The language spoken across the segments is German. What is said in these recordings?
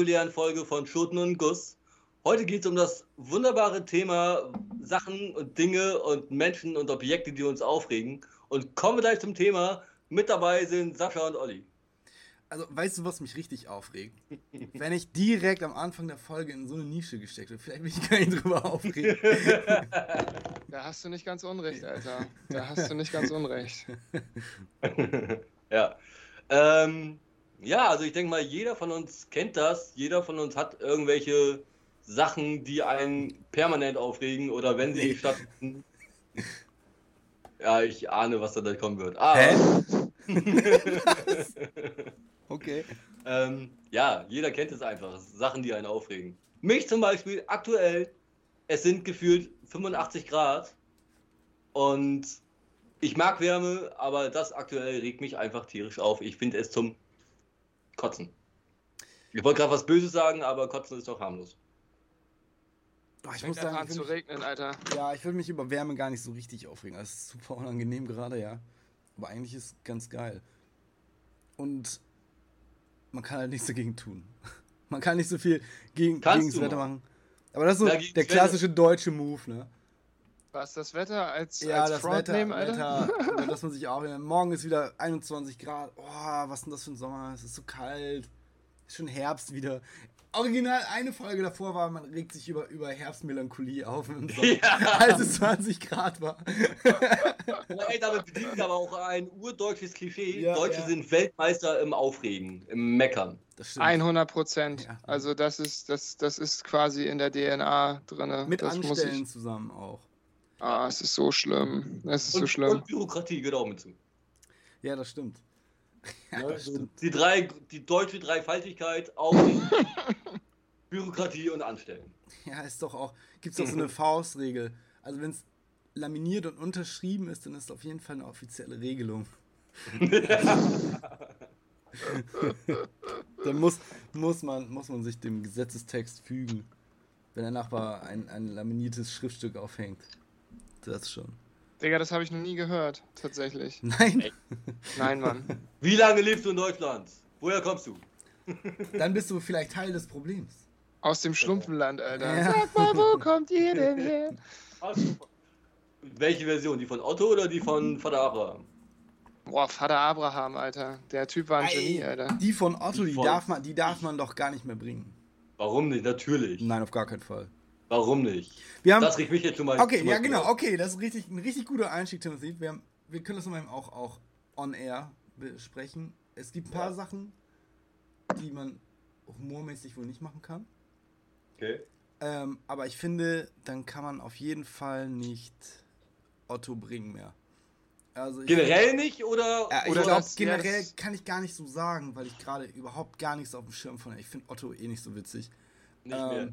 spektakulären Folge von Schoten und Guss. Heute geht es um das wunderbare Thema Sachen und Dinge und Menschen und Objekte, die uns aufregen. Und kommen wir gleich zum Thema. Mit dabei sind Sascha und Olli. Also, weißt du, was mich richtig aufregt? Wenn ich direkt am Anfang der Folge in so eine Nische gesteckt habe, vielleicht will ich gar nicht drüber aufregen. Da hast du nicht ganz unrecht, Alter. Da hast du nicht ganz unrecht. ja. Ähm, ja, also ich denke mal, jeder von uns kennt das. Jeder von uns hat irgendwelche Sachen, die einen permanent aufregen oder wenn sie stattfinden. Ja, ich ahne, was da kommen wird. Ah. okay. Ähm, ja, jeder kennt es einfach. Sachen, die einen aufregen. Mich zum Beispiel aktuell, es sind gefühlt 85 Grad und ich mag Wärme, aber das aktuell regt mich einfach tierisch auf. Ich finde es zum Kotzen. Ich wollte gerade was Böses sagen, aber Kotzen ist doch harmlos. Oh, ich muss sagen, an zu regnen, Alter. Ja, ich würde mich über Wärme gar nicht so richtig aufregen. Das ist super unangenehm gerade, ja. Aber eigentlich ist es ganz geil. Und man kann halt nichts dagegen tun. Man kann nicht so viel gegen, gegen das Wetter machen. Aber das ist so ja, der klassische Wetter. deutsche Move, ne? Was, das Wetter als, ja, als das Front Wetter, nehmen, Alter? Wetter, dass man sich auch... Morgen ist wieder 21 Grad. Oh, was ist denn das für ein Sommer? Es ist so kalt. Ist schon Herbst wieder original eine Folge davor war, man regt sich über, über Herbstmelancholie auf, ja. als es 20 Grad war. Ey, damit bedient aber auch ein urdeutsches Klischee. Ja, Deutsche ja. sind Weltmeister im Aufregen, im Meckern. 100 Prozent. Ja. Also das ist, das, das ist quasi in der DNA drin. Mit das Anstellen ich... zusammen auch. Ah, es ist so schlimm. Es ist und, so schlimm. Und Bürokratie gehört auch mit zu. Ja, das stimmt. Ja, also die, drei, die deutsche Dreifaltigkeit auch Bürokratie und Anstellen. Ja, ist doch auch, gibt es doch so eine Faustregel. Also wenn es laminiert und unterschrieben ist, dann ist es auf jeden Fall eine offizielle Regelung. dann muss, muss, man, muss man sich dem Gesetzestext fügen, wenn der Nachbar ein, ein laminiertes Schriftstück aufhängt. Das schon. Digga, das habe ich noch nie gehört, tatsächlich. Nein? Ey. Nein, Mann. Wie lange lebst du in Deutschland? Woher kommst du? Dann bist du vielleicht Teil des Problems. Aus dem Schlumpfenland, Alter. Ja. Sag mal, wo kommt ihr denn her? Welche Version? Die von Otto oder die von Vater Abraham? Boah, Vater Abraham, Alter. Der Typ war ein Ey, Genie, Alter. Die von Otto, die, die von... darf, man, die darf man doch gar nicht mehr bringen. Warum nicht? Natürlich. Nein, auf gar keinen Fall. Warum nicht? Wir haben, das riecht mich jetzt schon mal. Okay, ja, genau, okay, das ist richtig, ein richtig guter Einstieg, Timothy. Wir, haben, wir können das nochmal auch, auch on air besprechen. Es gibt ein paar ja. Sachen, die man humormäßig wohl nicht machen kann. Okay. Ähm, aber ich finde, dann kann man auf jeden Fall nicht Otto bringen mehr. Also generell find, nicht oder? Ja, ich glaube, generell kann ich gar nicht so sagen, weil ich gerade überhaupt gar nichts auf dem Schirm von. Ich finde Otto eh nicht so witzig. Nicht ähm, mehr.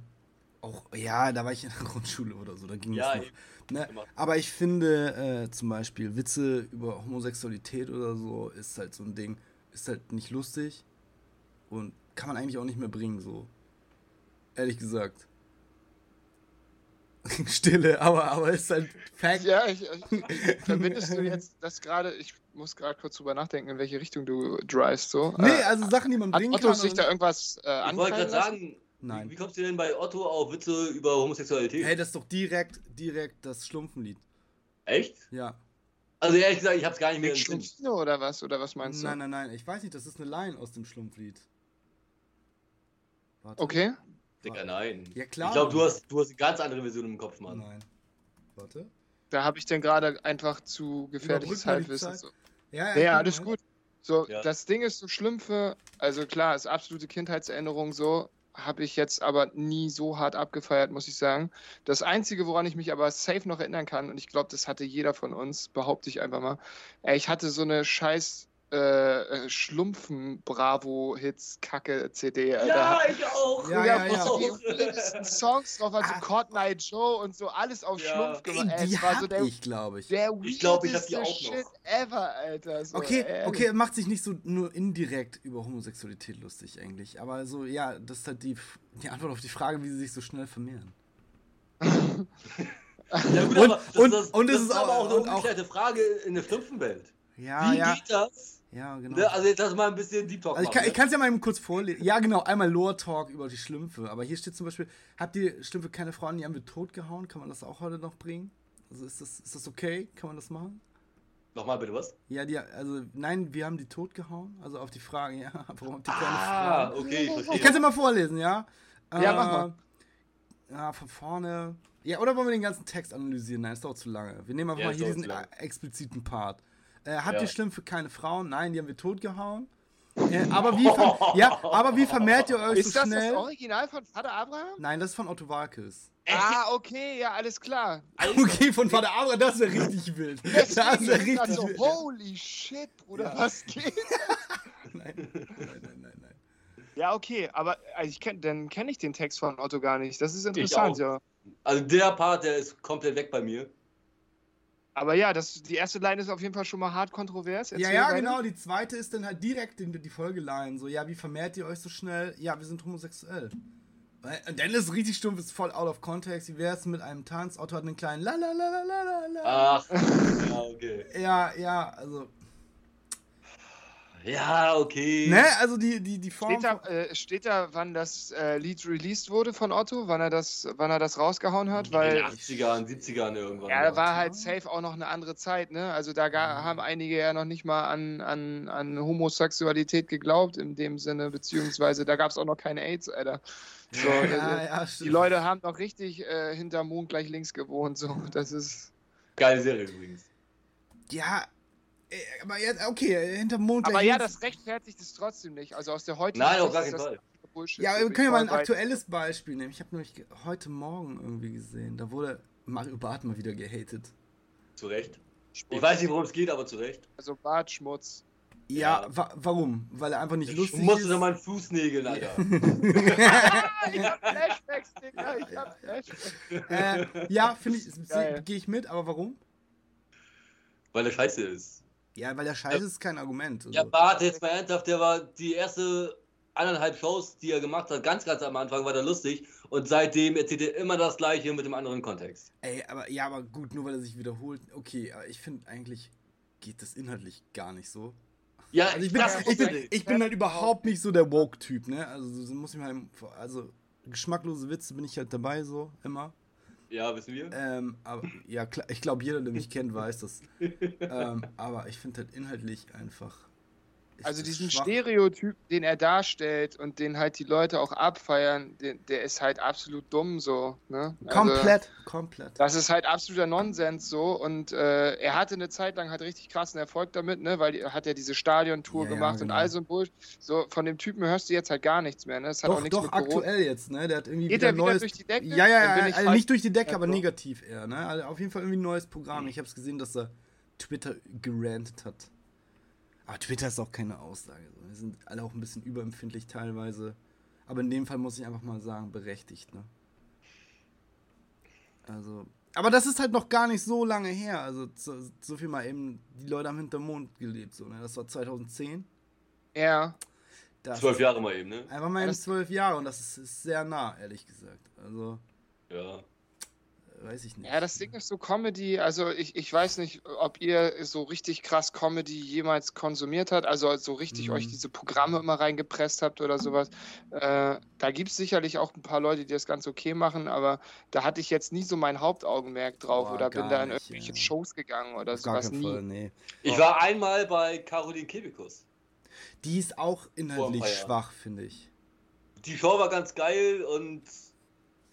Auch, ja, da war ich in der Grundschule oder so, da ging ja, es noch. Ne? Aber ich finde äh, zum Beispiel Witze über Homosexualität oder so ist halt so ein Ding, ist halt nicht lustig und kann man eigentlich auch nicht mehr bringen, so. Ehrlich gesagt. Stille, aber, aber ist halt Fact. Ja, ich, ich, verbindest du jetzt das gerade, ich muss gerade kurz drüber nachdenken, in welche Richtung du drivest, so. Nee, also Sachen, die man bringen Hat Otto kann. sich da irgendwas äh, Ich wollte gerade sagen, Nein. Wie, wie, kommst du denn bei Otto auf Witze über Homosexualität? Hey, das ist doch direkt, direkt das Schlumpfenlied. Echt? Ja. Also ehrlich gesagt, ich hab's gar nicht mehr im oder was? Oder was meinst du? Nein, nein, nein. Ich weiß nicht, das ist eine Line aus dem Schlumpflied. Warte. Okay. Digga, nein. Ja, klar. Ich glaube, du hast, du hast eine ganz andere Version im Kopf, Mann. Nein. Warte. Da habe ich denn gerade einfach zu gefährliches Halbwissen. So. Ja, ja, ja alles gut. So, ja. das Ding ist so Schlümpfe, also klar, ist absolute Kindheitserinnerung so, habe ich jetzt aber nie so hart abgefeiert, muss ich sagen. Das Einzige, woran ich mich aber safe noch erinnern kann, und ich glaube, das hatte jeder von uns, behaupte ich einfach mal, ich hatte so eine scheiß äh, äh, Schlumpfen Bravo Hits Kacke CD, Alter. Ja, ich auch. Ja, ja, ja. Die Songs drauf, also ah. Cotton Joe und so alles auf ja. Schlumpf gemacht. Ey, die war so der, ich, glaube ich. Der ich glaube, ich habe die auch Shit noch. ever, Alter. So, okay, ehrlich. okay, macht sich nicht so nur indirekt über Homosexualität lustig eigentlich, aber so ja, das ist halt die, die Antwort auf die Frage, wie sie sich so schnell vermehren. ja, gut, und, aber das, und, das, und das, das ist, ist aber auch eine umgekehrte Frage in der Schlumpfenwelt. Ja, Wie ja. geht das, Ja, genau. Ne, also jetzt lass mal ein bisschen Deep Talk also Ich kann es ja mal eben kurz vorlesen. Ja, genau, einmal Lore Talk über die Schlümpfe. Aber hier steht zum Beispiel, habt ihr Schlümpfe keine Frauen, die haben wir totgehauen? Kann man das auch heute noch bringen? Also ist das, ist das okay? Kann man das machen? Nochmal bitte was? Ja, die, also nein, wir haben die totgehauen. Also auf die Frage, ja, warum habt ihr keine ah, Frauen? okay, ich verstehe. Ich kann es ja mal vorlesen, ja? Ja, äh, mach mal. Ja, von vorne. Ja, oder wollen wir den ganzen Text analysieren? Nein, ist doch zu lange. Wir nehmen einfach ja, mal hier diesen expliziten Part. Äh, habt ja. ihr schlimm für keine Frauen? Nein, die haben wir totgehauen. Äh, aber, wie ja, aber wie vermehrt ihr euch ist so schnell? Ist das das Original von Vater Abraham? Nein, das ist von Otto Walkes. Ah, okay, ja, alles klar. Also, okay, von Vater Abraham, das wäre richtig wild. Das wäre richtig also, wild. Holy shit, Bruder, ja. was geht? nein, nein, nein, nein, nein. Ja, okay, aber also ich kenn, dann kenne ich den Text von Otto gar nicht. Das ist interessant, ja. Also der Part, der ist komplett weg bei mir. Aber ja, das, die erste Line ist auf jeden Fall schon mal hart kontrovers. Erzähl ja, ja, weiter. genau. Die zweite ist dann halt direkt in die Folgeline. So, ja, wie vermehrt ihr euch so schnell? Ja, wir sind homosexuell. Und dann ist richtig stumpf, ist voll out of context. Wie wäre es mit einem Tanz? Otto hat einen kleinen la la la la la la. Ach, ja, okay. ja, ja, also ja, okay. Ne, also die, die, die Form. Steht da, äh, steht da wann das äh, Lied released wurde von Otto? Wann er das, wann er das rausgehauen hat? Weil, In den 80ern, 70ern irgendwann. Ja, da war halt safe auch noch eine andere Zeit, ne? Also da ja. haben einige ja noch nicht mal an, an, an Homosexualität geglaubt, in dem Sinne, beziehungsweise da gab es auch noch keine AIDS, Alter. So, ja, also, ja, die Leute haben doch richtig äh, hinter Mond gleich links gewohnt, so. Das ist. Geile Serie übrigens. Ja, aber jetzt, okay, hinterm Mond. Aber ja, das rechtfertigt es trotzdem nicht. Also aus der heutigen Nein, auf gar keinen Fall. Bullshit, ja, wir können ja mal ein aktuelles Beispiel nehmen. Ich habe nämlich heute Morgen irgendwie gesehen, da wurde Mario Barth mal wieder gehatet. Zu Recht. Ich weiß nicht, worum es geht, aber zu Recht. Also Bartschmutz. Ja, ja. Wa warum? Weil er einfach nicht ich lustig ist. Du musst doch mal einen Fußnägeln, Alter. ich hab Flashbacks, Digga. Ich hab Flashbacks. Äh, ja, finde ich, gehe ich mit, aber warum? Weil er scheiße ist. Ja, weil der Scheiße ist kein Argument. Also. Ja, Bart, jetzt mal ernsthaft, der war die erste anderthalb Shows, die er gemacht hat, ganz, ganz am Anfang war der lustig und seitdem erzählt er immer das Gleiche mit dem anderen Kontext. Ey, aber ja, aber gut, nur weil er sich wiederholt. Okay, aber ich finde eigentlich geht das inhaltlich gar nicht so. Ja, also ich bin, ich bin, ich bin halt überhaupt nicht so der Woke-Typ, ne? Also muss ich mal, also geschmacklose Witze bin ich halt dabei so immer. Ja, wissen wir. Ähm, aber ja, klar, ich glaube, jeder, der mich kennt, weiß das. ähm, aber ich finde halt inhaltlich einfach also diesen schwach. Stereotyp, den er darstellt und den halt die Leute auch abfeiern, den, der ist halt absolut dumm so. Ne? Also, komplett, komplett. Das ist halt absoluter Nonsens so und äh, er hatte eine Zeit lang halt richtig krassen Erfolg damit, ne? weil er hat ja diese Stadiontour ja, gemacht ja, genau. und all so ein Bullshit. So von dem Typen hörst du jetzt halt gar nichts mehr. Ne? Das hat doch, auch nichts doch, aktuell jetzt, ne? Der hat irgendwie Geht wieder, wieder neues... durch die Decke? Ja, ja, ja, also nicht durch die Decke, aber negativ eher, ne? Also auf jeden Fall irgendwie ein neues Programm. Ich habe es gesehen, dass er Twitter gerantet hat. Aber Twitter ist auch keine Aussage. Wir sind alle auch ein bisschen überempfindlich teilweise. Aber in dem Fall muss ich einfach mal sagen, berechtigt, ne? Also. Aber das ist halt noch gar nicht so lange her. Also so, so viel mal eben, die Leute haben hinterm Mond gelebt, so, ne? Das war 2010. Ja. Das zwölf Jahre mal eben, ne? Einfach mal eben zwölf Jahre und das ist, ist sehr nah, ehrlich gesagt. Also. Ja weiß ich nicht. Ja, das Ding ist so Comedy, also ich, ich weiß nicht, ob ihr so richtig krass Comedy jemals konsumiert habt, also so richtig mhm. euch diese Programme immer reingepresst habt oder sowas. Äh, da gibt es sicherlich auch ein paar Leute, die das ganz okay machen, aber da hatte ich jetzt nie so mein Hauptaugenmerk drauf Boah, oder bin da in nicht, irgendwelche ja. Shows gegangen oder Auf sowas nie. Fall, nee. Ich war einmal bei Caroline Kebekus. Die ist auch inhaltlich schwach, finde ich. Die Show war ganz geil und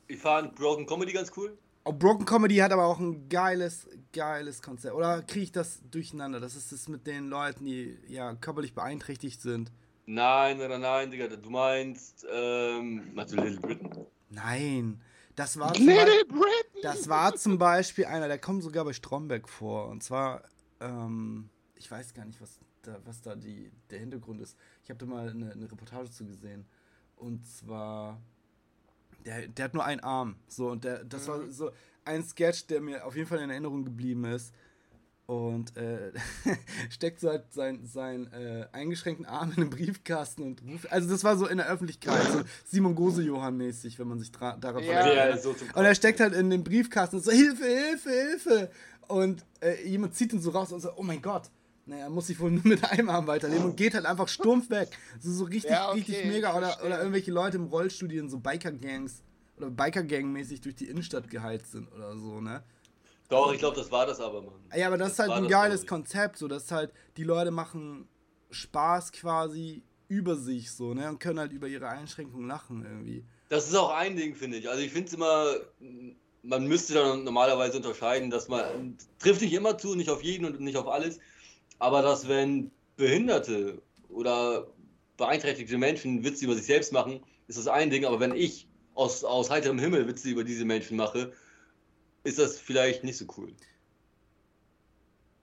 ich fand Broken Comedy ganz cool. Oh, Broken Comedy hat aber auch ein geiles, geiles Konzept. Oder kriege ich das durcheinander? Das ist das mit den Leuten, die ja körperlich beeinträchtigt sind. Nein, nein, nein, Digga. Du meinst, ähm, du Little Britain? Nein. Das war, Little Britain. das war zum Beispiel einer, der kommt sogar bei Stromberg vor. Und zwar, ähm, ich weiß gar nicht, was da, was da die, der Hintergrund ist. Ich habe da mal eine, eine Reportage zu gesehen. Und zwar der, der hat nur einen Arm. So, und der, das mhm. war so ein Sketch, der mir auf jeden Fall in Erinnerung geblieben ist. Und äh, steckt so halt seinen sein, äh, eingeschränkten Arm in den Briefkasten und ruft. Also, das war so in der Öffentlichkeit, so Simon Gose-Johann-mäßig, wenn man sich darauf ja, ja, so Und er steckt halt in den Briefkasten und so: Hilfe, Hilfe, Hilfe! Und äh, jemand zieht ihn so raus und so: Oh mein Gott, Naja, muss sich wohl nur mit einem Arm weiterleben und geht halt einfach stumpf weg. So, so richtig, ja, okay, richtig mega. Oder, oder irgendwelche Leute im Rollstuhl, die in so Biker-Gangs oder Biker-Gang-mäßig durch die Innenstadt geheizt sind oder so, ne? Doch, ich glaube, das war das aber, Mann. Ja, aber das, das ist halt ein geiles Konzept, so dass halt die Leute machen Spaß quasi über sich so, ne? Und können halt über ihre Einschränkungen lachen irgendwie. Das ist auch ein Ding, finde ich. Also ich finde es immer, man müsste dann normalerweise unterscheiden, dass man trifft nicht immer zu, nicht auf jeden und nicht auf alles, aber dass wenn Behinderte oder beeinträchtigte Menschen Witze über sich selbst machen, ist das ein Ding, aber wenn ich aus, aus heiterem Himmel Witze über diese Menschen mache, ist das vielleicht nicht so cool.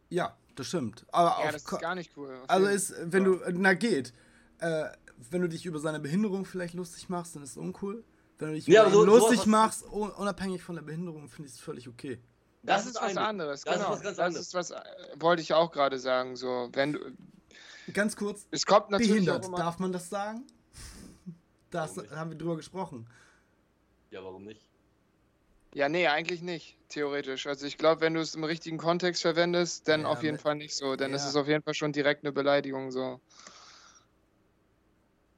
Ja, das stimmt. Aber ja, das ist gar nicht cool. Also ist, wenn du, na geht, äh, wenn du dich über seine Behinderung vielleicht lustig machst, dann ist es uncool. Wenn du dich ja, so, lustig machst, unabhängig von der Behinderung, finde ich es völlig okay. Das, das ist was anderes. Das genau. ist was ganz anderes. Das ist was, äh, wollte ich auch gerade sagen. So, wenn du, Ganz kurz. Es kommt natürlich behindert. Darf man das sagen? Das haben wir drüber gesprochen. Ja, warum nicht? Ja, nee, eigentlich nicht, theoretisch. Also ich glaube, wenn du es im richtigen Kontext verwendest, dann ja, auf jeden Fall nicht so. Dann ja. ist es auf jeden Fall schon direkt eine Beleidigung so.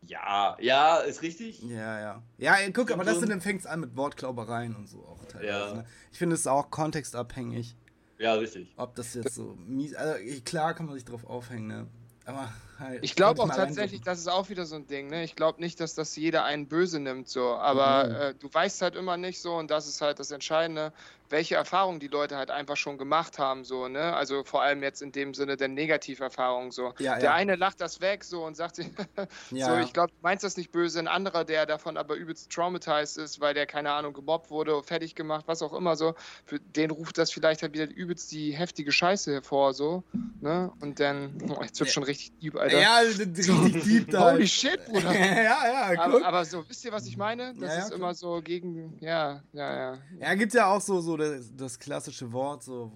Ja, ja, ist richtig. Ja, ja. Ja, guck, aber das dann fängt es an mit Wortklaubereien und so auch teilweise. Ja. Ne? Ich finde es auch kontextabhängig. Ja, richtig. Ob das jetzt so mies. Also klar kann man sich drauf aufhängen, ne? Aber halt. Ich glaube auch tatsächlich, das ist auch wieder so ein Ding, ne? Ich glaube nicht, dass das jeder einen böse nimmt, so. Aber mhm. äh, du weißt halt immer nicht so und das ist halt das Entscheidende welche Erfahrungen die Leute halt einfach schon gemacht haben, so, ne? Also vor allem jetzt in dem Sinne der Negativerfahrung, so. Ja, der ja. eine lacht das weg, so, und sagt, ja, so, ich glaube, du meinst das nicht böse. Ein anderer, der davon aber übelst traumatized ist, weil der, keine Ahnung, gemobbt wurde, fertig gemacht, was auch immer, so, für den ruft das vielleicht halt wieder übelst die heftige Scheiße hervor, so, ne? Und dann, oh, jetzt wird schon richtig deep, Alter. Ja, richtig deep da. Holy shit, Bruder. ja, ja, aber, aber, so, wisst ihr, was ich meine? Das ist immer so gegen, ja, ja, ja. Ja, gibt ja auch so, so das, das klassische Wort so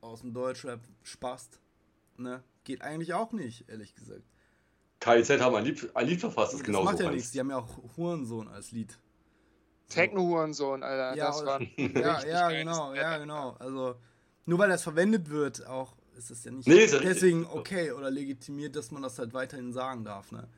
aus dem Deutschrap spast, ne? Geht eigentlich auch nicht, ehrlich gesagt. KIZ haben ein Lied, ein Lied verfasst, das, das genau macht ja nichts, die haben ja auch Hurensohn als Lied. Techno-Hurensohn, Alter, ja, das war. ja, ja, genau, ja, genau. Also, nur weil das verwendet wird, auch ist es ja nicht nee, deswegen okay oder legitimiert, dass man das halt weiterhin sagen darf, ne?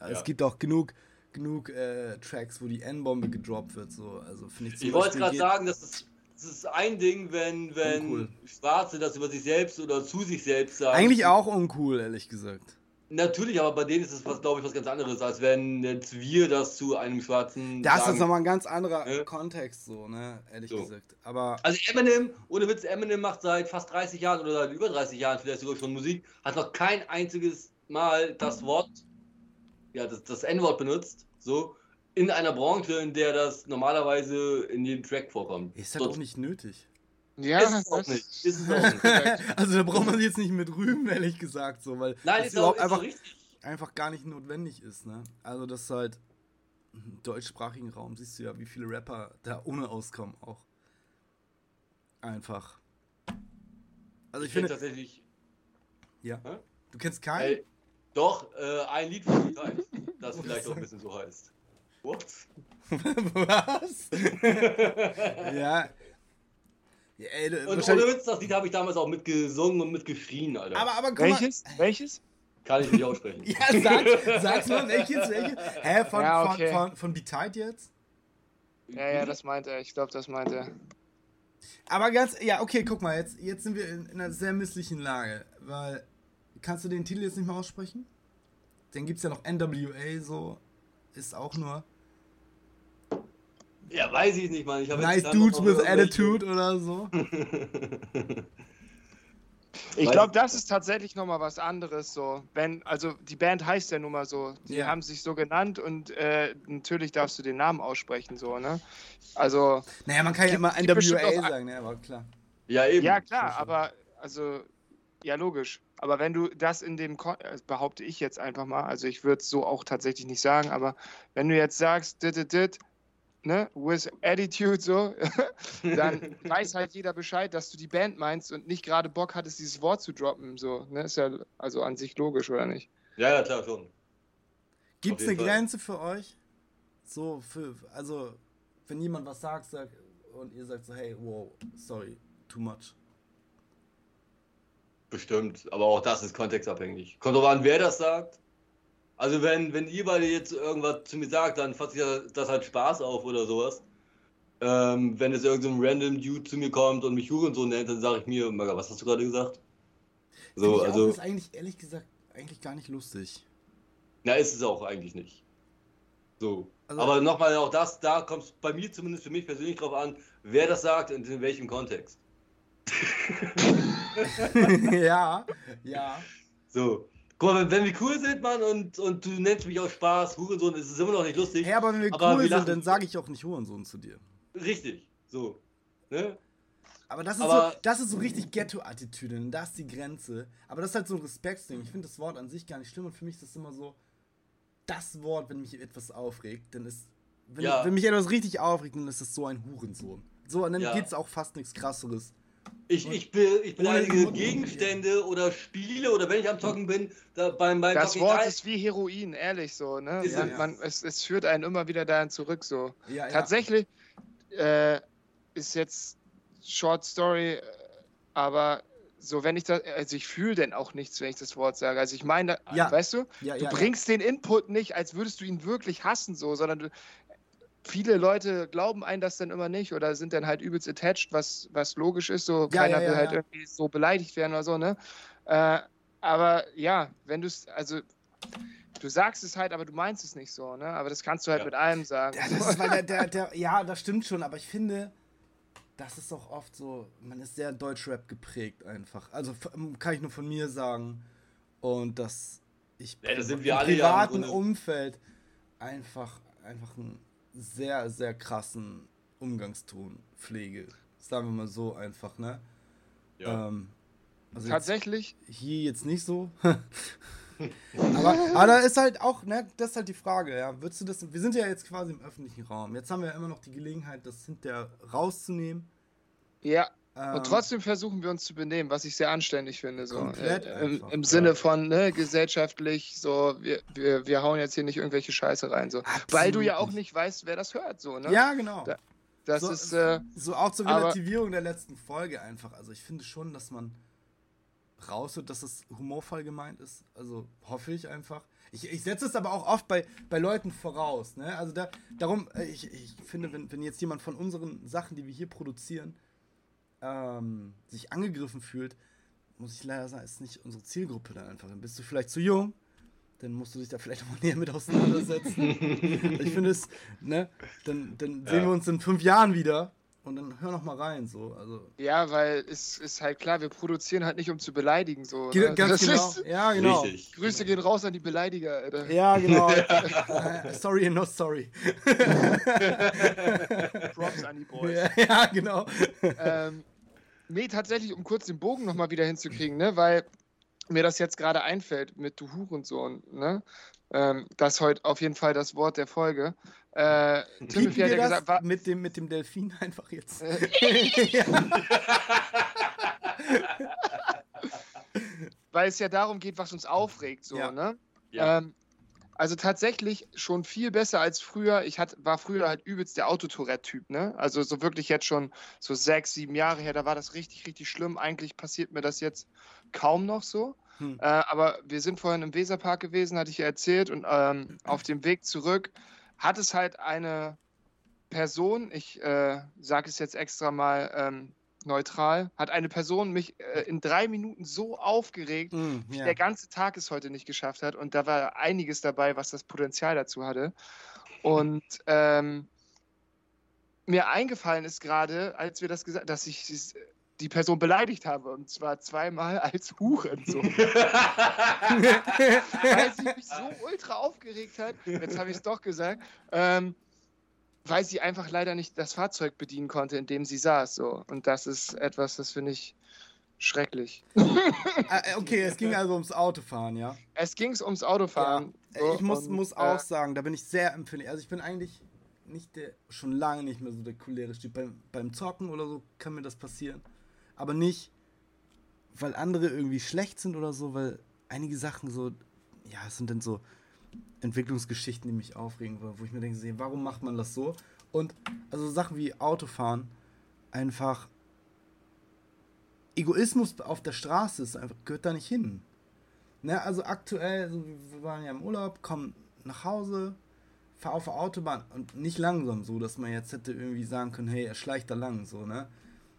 Ja. Es gibt auch genug genug äh, Tracks, wo die N-Bombe gedroppt wird. So. Also, ich ich wollte gerade sagen, das ist, das ist ein Ding, wenn, wenn uncool. Schwarze das über sich selbst oder zu sich selbst sagen. Eigentlich auch uncool, ehrlich gesagt. Natürlich, aber bei denen ist es, glaube ich, was ganz anderes, als wenn jetzt wir das zu einem Schwarzen. Das sagen. ist nochmal ein ganz anderer ne? Kontext, so, ne? Ehrlich so. gesagt. Aber also Eminem, ohne Witz, Eminem macht seit fast 30 Jahren oder seit über 30 Jahren vielleicht sogar schon Musik, hat noch kein einziges Mal das Wort ja, das, das N-Wort benutzt, so, in einer Branche, in der das normalerweise in jedem Track vorkommt. Ist halt auch nicht nötig. Ja, ist es auch nicht. Ist es auch nicht. also da braucht man sich jetzt nicht mit rühmen, ehrlich gesagt, so, weil Nein, ist überhaupt einfach, einfach gar nicht notwendig ist, ne? Also das ist halt im deutschsprachigen Raum siehst du ja, wie viele Rapper da ohne auskommen auch. Einfach. Also ich, ich finde tatsächlich. Ja. Hä? Du kennst keinen? Doch, äh, ein Lied von Details, das vielleicht auch ein bisschen so heißt. What? Was? ja. Ja ey, und ohne Witz, das Lied habe ich damals auch mitgesungen und mitgeschrien, Alter. Aber, aber welches? Mal. Welches? Kann ich nicht aussprechen. ja, sag, sag's mal, welches, welches? Hä, von, ja, okay. von, von, von Betide jetzt? Ja, ja, das meint er. Ich glaube, das meint er. Aber ganz, ja, okay, guck mal, jetzt, jetzt sind wir in, in einer sehr misslichen Lage, weil Kannst du den Titel jetzt nicht mehr aussprechen? Dann gibt es ja noch NWA, so. Ist auch nur. Ja, weiß ich nicht, Mann. Ich nice Dudes with Attitude oder so. ich glaube, das ist tatsächlich nochmal was anderes. So. Wenn, also die Band heißt ja nun mal so. Die ja. haben sich so genannt und äh, natürlich darfst du den Namen aussprechen, so, ne? Also. Naja, man kann ja immer NWA sagen, ne? Aber klar. Ja, eben. Ja, klar, aber also ja, logisch. Aber wenn du das in dem, Kon äh, behaupte ich jetzt einfach mal, also ich würde es so auch tatsächlich nicht sagen, aber wenn du jetzt sagst, dit, dit, dit, ne, with attitude so, dann weiß halt jeder Bescheid, dass du die Band meinst und nicht gerade Bock hattest, dieses Wort zu droppen, so, ne, ist ja also an sich logisch, oder nicht? Ja, ja, klar, schon. Gibt es eine Fall. Grenze für euch? So, für, also, wenn jemand was sagt, sagt und ihr sagt so, hey, wow, sorry, too much. bestimmt. Aber auch das ist kontextabhängig. Kommt doch an, wer das sagt. Also wenn, wenn ihr beide jetzt irgendwas zu mir sagt, dann fasst ich das halt Spaß auf oder sowas. Ähm, wenn es irgendein so random Dude zu mir kommt und mich Hurensohn nennt, dann sage ich mir, Maga, was hast du gerade gesagt? So, also. Das ist eigentlich, ehrlich gesagt, eigentlich gar nicht lustig. Na, ist es auch eigentlich nicht. So. Also, Aber nochmal, auch das, da kommt es bei mir zumindest für mich persönlich drauf an, wer das sagt und in welchem Kontext. ja, ja. So. Guck mal, wenn, wir cool sind, Mann, und, und du nennst mich auch Spaß, Hurensohn, ist es immer noch nicht lustig. Ja, aber wenn wir aber cool wir sind, dann sage ich auch nicht Hurensohn zu dir. Richtig, so. Ne? Aber das ist aber so, das ist so richtig Ghetto-Attitüde, da ist die Grenze. Aber das ist halt so ein Respektsding. Ich finde das Wort an sich gar nicht schlimm und für mich ist das immer so, das Wort, wenn mich etwas aufregt, dann ist, wenn, ja. wenn mich etwas richtig aufregt, dann ist es so ein Hurensohn. So, und dann ja. es auch fast nichts krasseres. Ich, ich, be, ich beleidige Gegenstände oder Spiele oder wenn ich am Zocken bin, da beim, beim Das Wort ist wie Heroin, ehrlich so, ne? Ja, man, es, es führt einen immer wieder dahin zurück so. Ja, Tatsächlich äh, ist jetzt Short Story, äh, aber so, wenn ich das, also ich fühle denn auch nichts, wenn ich das Wort sage. Also ich meine, ja. weißt du, ja, du ja, bringst den Input nicht, als würdest du ihn wirklich hassen, so, sondern du, viele Leute glauben einen das dann immer nicht oder sind dann halt übelst attached, was, was logisch ist, so keiner will halt irgendwie so beleidigt werden oder so, ne? Äh, aber ja, wenn du es, also du sagst es halt, aber du meinst es nicht so, ne? Aber das kannst du halt mit allem sagen. Ja, das, der, der, der, ja, das stimmt schon, aber ich finde, das ist auch oft so, man ist sehr Deutschrap geprägt einfach. Also kann ich nur von mir sagen. Und dass ich ja, das sind wir im alle privaten ja Umfeld einfach, einfach einen sehr, sehr krassen Umgangston pflege. Sagen wir mal so einfach, ne? Ja. Ähm, also Tatsächlich? Hier jetzt nicht so. aber, aber da ist halt auch, ne, das ist halt die Frage, ja. Würdest du das, wir sind ja jetzt quasi im öffentlichen Raum. Jetzt haben wir ja immer noch die Gelegenheit, das hinterher rauszunehmen. Ja. Ähm, und trotzdem versuchen wir uns zu benehmen, was ich sehr anständig finde. So. Komplett äh, Im, Im, Sinne von ne, gesellschaftlich, so, wir, wir, wir hauen jetzt hier nicht irgendwelche Scheiße rein. So. Weil du ja auch nicht weißt, wer das hört. So, ne? Ja, genau. Da, das so, ist. Äh, so auch zur Relativierung aber, der letzten Folge einfach. Also ich finde schon, dass man raushört, dass es humorvoll gemeint ist. Also hoffe ich einfach. Ich, ich setze es aber auch oft bei, bei Leuten voraus. Ne? Also da, darum, äh, ich, ich finde, wenn, wenn jetzt jemand von unseren Sachen, die wir hier produzieren, ähm, sich angegriffen fühlt, muss ich leider sagen, ist nicht unsere Zielgruppe dann einfach. Dann bist du vielleicht zu jung, dann musst du dich da vielleicht noch mal näher mit auseinandersetzen. ich finde es, ne, dann, dann ja. sehen wir uns in fünf Jahren wieder und dann hör noch mal rein, so. Also. Ja, weil es ist halt klar, wir produzieren halt nicht, um zu beleidigen, so. Ge ne? Ganz das genau. Ist, ja, genau. Richtig. Grüße gehen raus an die Beleidiger, Alter. Ja, genau. sorry and not sorry. Props an die Boys. Ja, ja genau. Ähm, nee, tatsächlich, um kurz den Bogen noch mal wieder hinzukriegen, ne, weil mir das jetzt gerade einfällt mit du Hurensohn, ne? Ähm, das ist heute auf jeden Fall das Wort der Folge. Äh, Timothy hat ja gesagt, war, mit, dem, mit dem Delfin einfach jetzt. Weil es ja darum geht, was uns aufregt, so, ja. ne? Ja. Ähm, also tatsächlich schon viel besser als früher. Ich hat, war früher halt übelst der Autotourette-Typ, ne? Also so wirklich jetzt schon so sechs, sieben Jahre her, da war das richtig, richtig schlimm. Eigentlich passiert mir das jetzt kaum noch so. Hm. Äh, aber wir sind vorhin im Weserpark gewesen, hatte ich ja erzählt, und ähm, auf dem Weg zurück hat es halt eine Person, ich äh, sage es jetzt extra mal ähm, neutral, hat eine Person mich äh, in drei Minuten so aufgeregt, mm, wie der ganze Tag es heute nicht geschafft hat. Und da war einiges dabei, was das Potenzial dazu hatte. Und ähm, mir eingefallen ist gerade, als wir das gesagt dass ich die Person beleidigt habe und zwar zweimal als Hurensohn. weil sie mich so ultra aufgeregt hat, jetzt habe ich es doch gesagt, ähm, weil sie einfach leider nicht das Fahrzeug bedienen konnte, in dem sie saß. So. Und das ist etwas, das finde ich schrecklich. Ah, äh, okay, es ging also ums Autofahren, ja? Es ging ums Autofahren. Ja. So, ich muss, und, muss auch äh, sagen, da bin ich sehr empfindlich. Also ich bin eigentlich nicht der, schon lange nicht mehr so der cholerische Typ. Beim, beim Zocken oder so kann mir das passieren aber nicht, weil andere irgendwie schlecht sind oder so, weil einige Sachen so, ja, es sind dann so Entwicklungsgeschichten, die mich aufregen, wo ich mir denke, warum macht man das so? Und also Sachen wie Autofahren einfach Egoismus auf der Straße ist einfach, gehört da nicht hin. Ne, also aktuell, so, wir waren ja im Urlaub, kommen nach Hause, fahr auf der Autobahn und nicht langsam so, dass man jetzt hätte irgendwie sagen können, hey, er schleicht da lang, so, ne?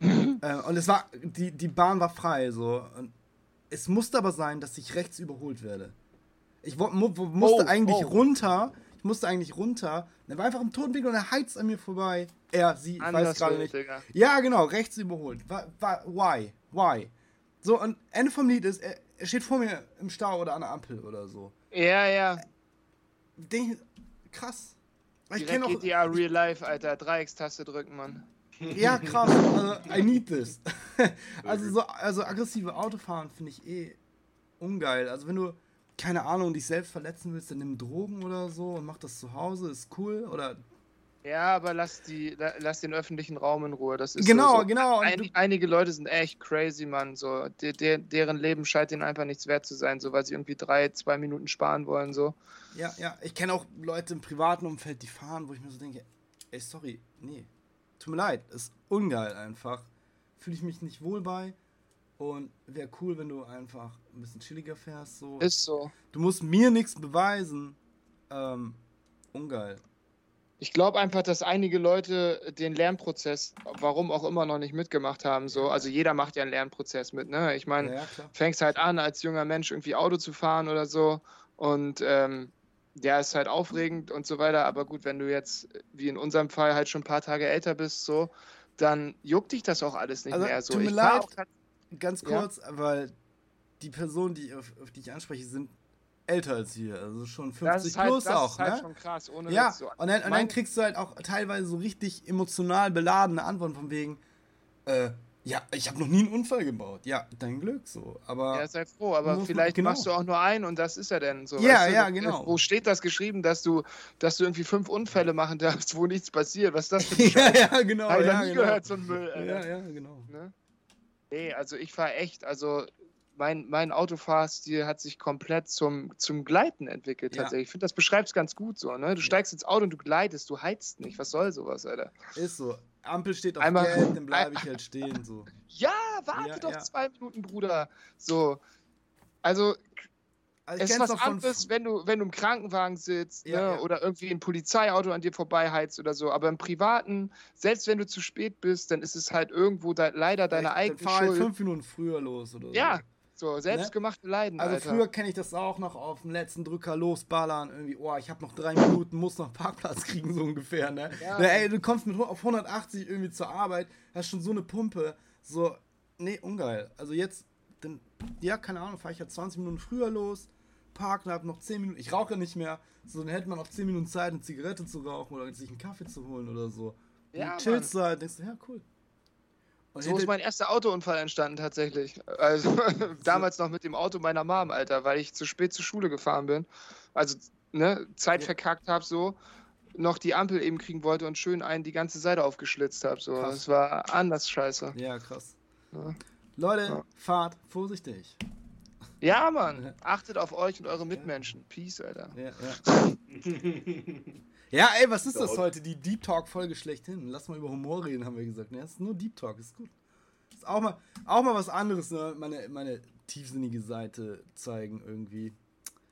Äh, und es war, die, die Bahn war frei, so. Und es musste aber sein, dass ich rechts überholt werde. Ich mu musste oh, eigentlich oh. runter, ich musste eigentlich runter. Er war einfach im Totenwinkel und er heizt an mir vorbei. Er, sie, ich weiß gerade nicht. Digga. Ja, genau, rechts überholt. War, war, why? Why? So, und Ende vom Lied ist, er, er steht vor mir im Stau oder an der Ampel oder so. Ja, ja. Denk, krass. Ich kenne auch. GTA Real Life, Alter. Dreieckstaste drücken, Mann. Ja, krass. Also, I need this. also, so, also aggressive Autofahren finde ich eh ungeil. Also, wenn du, keine Ahnung, dich selbst verletzen willst, dann nimm Drogen oder so und mach das zu Hause, ist cool. Oder ja, aber lass, die, lass den öffentlichen Raum in Ruhe. Das ist genau, so, so. genau. Ein, einige Leute sind echt crazy, Mann. So, de, de, deren Leben scheint ihnen einfach nichts wert zu sein, so weil sie irgendwie drei, zwei Minuten sparen wollen. So. Ja, ja. Ich kenne auch Leute im privaten Umfeld, die fahren, wo ich mir so denke, ey, sorry, nee. Tut mir leid, ist ungeil einfach. Fühle ich mich nicht wohl bei. Und wäre cool, wenn du einfach ein bisschen chilliger fährst. So. Ist so. Du musst mir nichts beweisen. Ähm, ungeil. Ich glaube einfach, dass einige Leute den Lernprozess, warum auch immer, noch nicht mitgemacht haben. So. Also jeder macht ja einen Lernprozess mit. Ne? Ich meine, ja, ja, fängst halt an, als junger Mensch irgendwie Auto zu fahren oder so. Und ähm, ja, ist halt aufregend und so weiter. Aber gut, wenn du jetzt, wie in unserem Fall, halt schon ein paar Tage älter bist, so, dann juckt dich das auch alles nicht also, mehr. So. Tut mir ich leid, ganz kurz, ja? weil die Personen, die, auf, auf die ich anspreche, sind älter als wir, also schon 50 halt, plus auch. Halt ne? schon krass, ohne Ja, so und, dann, und dann kriegst du halt auch teilweise so richtig emotional beladene Antworten von wegen, äh, ja, ich habe noch nie einen Unfall gebaut. Ja, dein Glück so. Aber ja, sei froh, aber vielleicht genau. machst du auch nur einen und das ist ja denn so. Ja, ja, du, genau. Wo steht das geschrieben, dass du, dass du irgendwie fünf Unfälle machen darfst, wo nichts passiert? Was ist das für ein Ja, ja, genau. Hab ich ja, nie genau. gehört, so ein Müll. Alter. Ja, ja, genau. Ne? Nee, also ich fahre echt, also mein, mein Autofahrstil hat sich komplett zum, zum Gleiten entwickelt tatsächlich. Ja. Ich finde, das beschreibt es ganz gut so. Ne? Du steigst ins Auto und du gleitest, du heizt nicht. Was soll sowas, Alter? Ist so. Ampel steht auf Einmal, Gelb, dann bleibe ich halt stehen. So. Ja, warte ja, doch ja. zwei Minuten, Bruder. So. Also, also es ist was anderes, wenn du, wenn du im Krankenwagen sitzt ja, ne, oder irgendwie ein Polizeiauto an dir vorbeiheizt oder so. Aber im Privaten, selbst wenn du zu spät bist, dann ist es halt irgendwo da, leider deine eigene dann fahr Schuld. Halt fünf Minuten früher los oder so. Ja, so, selbstgemachte ne? Leiden. Also Alter. früher kenne ich das auch noch auf dem letzten Drücker losballern. Irgendwie, oh, ich habe noch drei Minuten, muss noch Parkplatz kriegen, so ungefähr. Ne? Ja. Na, ey, du kommst mit auf 180 irgendwie zur Arbeit, hast schon so eine Pumpe. So, nee, ungeil. Also jetzt, dann, ja, keine Ahnung, fahre ich ja 20 Minuten früher los, parken, hab noch 10 Minuten. Ich rauche nicht mehr. So, dann hätte man noch 10 Minuten Zeit, eine Zigarette zu rauchen oder sich einen Kaffee zu holen oder so. Ja, chillst du halt, denkst du, ja, cool. So ist mein erster Autounfall entstanden tatsächlich. Also damals noch mit dem Auto meiner Mom, Alter, weil ich zu spät zur Schule gefahren bin. Also ne, Zeit ja. verkackt habe so, noch die Ampel eben kriegen wollte und schön einen die ganze Seite aufgeschlitzt habe. So. Das war anders scheiße. Ja, krass. Ja. Leute, ja. fahrt vorsichtig. Ja, Mann. Achtet auf euch und eure Mitmenschen. Peace, Alter. Ja, ja. Ja, ey, was ist das heute? Die Deep Talk-Folge schlechthin. Lass mal über Humor reden, haben wir gesagt. Ne, das ist nur Deep Talk, ist gut. Ist auch mal, auch mal was anderes, ne? meine, meine tiefsinnige Seite zeigen irgendwie.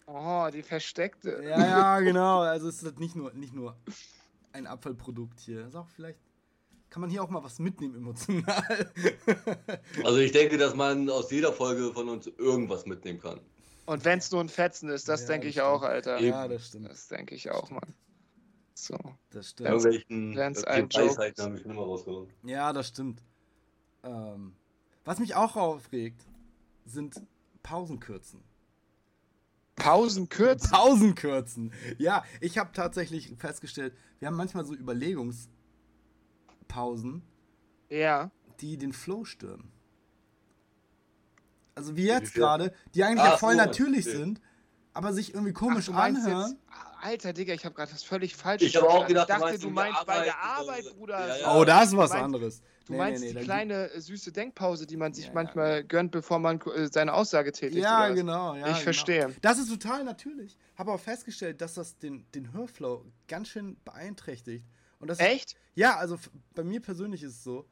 Oh, die versteckte. Ja, ja, genau. Also es ist halt nicht nur, nicht nur ein Abfallprodukt hier. Ist auch vielleicht kann man hier auch mal was mitnehmen emotional. also ich denke, dass man aus jeder Folge von uns irgendwas mitnehmen kann. Und wenn es nur ein Fetzen ist, das ja, denke ich stimmt. auch, Alter. Ja, das stimmt. Das denke ich auch, Mann. So. Das stimmt. Irgendwelchen Weisheiten habe ich immer rausgeholt. Ja, das stimmt. Ähm, was mich auch aufregt, sind Pausenkürzen. Pausenkürzen? Pausenkürzen. Ja, ich habe tatsächlich festgestellt, wir haben manchmal so Überlegungspausen, ja. die den Flow stören. Also wie jetzt gerade, die eigentlich ah, ja voll so, natürlich okay. sind, aber sich irgendwie komisch Ach, anhören. Jetzt, Alter, Digga, ich habe gerade das völlig falsch Ich habe auch gedacht, ich dachte, du meinst, bei der Arbeit, Bruder. Ja, ja. Oh, das ist was meinst, anderes. Du nee, meinst nee, nee, die kleine äh, süße Denkpause, die man sich ja, manchmal gönnt, bevor man äh, seine Aussage tätigt. Ja, genau. Ja, ich genau. verstehe. Das ist total natürlich. Habe aber festgestellt, dass das den, den Hörflow ganz schön beeinträchtigt. Und das Echt? Ist, ja, also bei mir persönlich ist es so.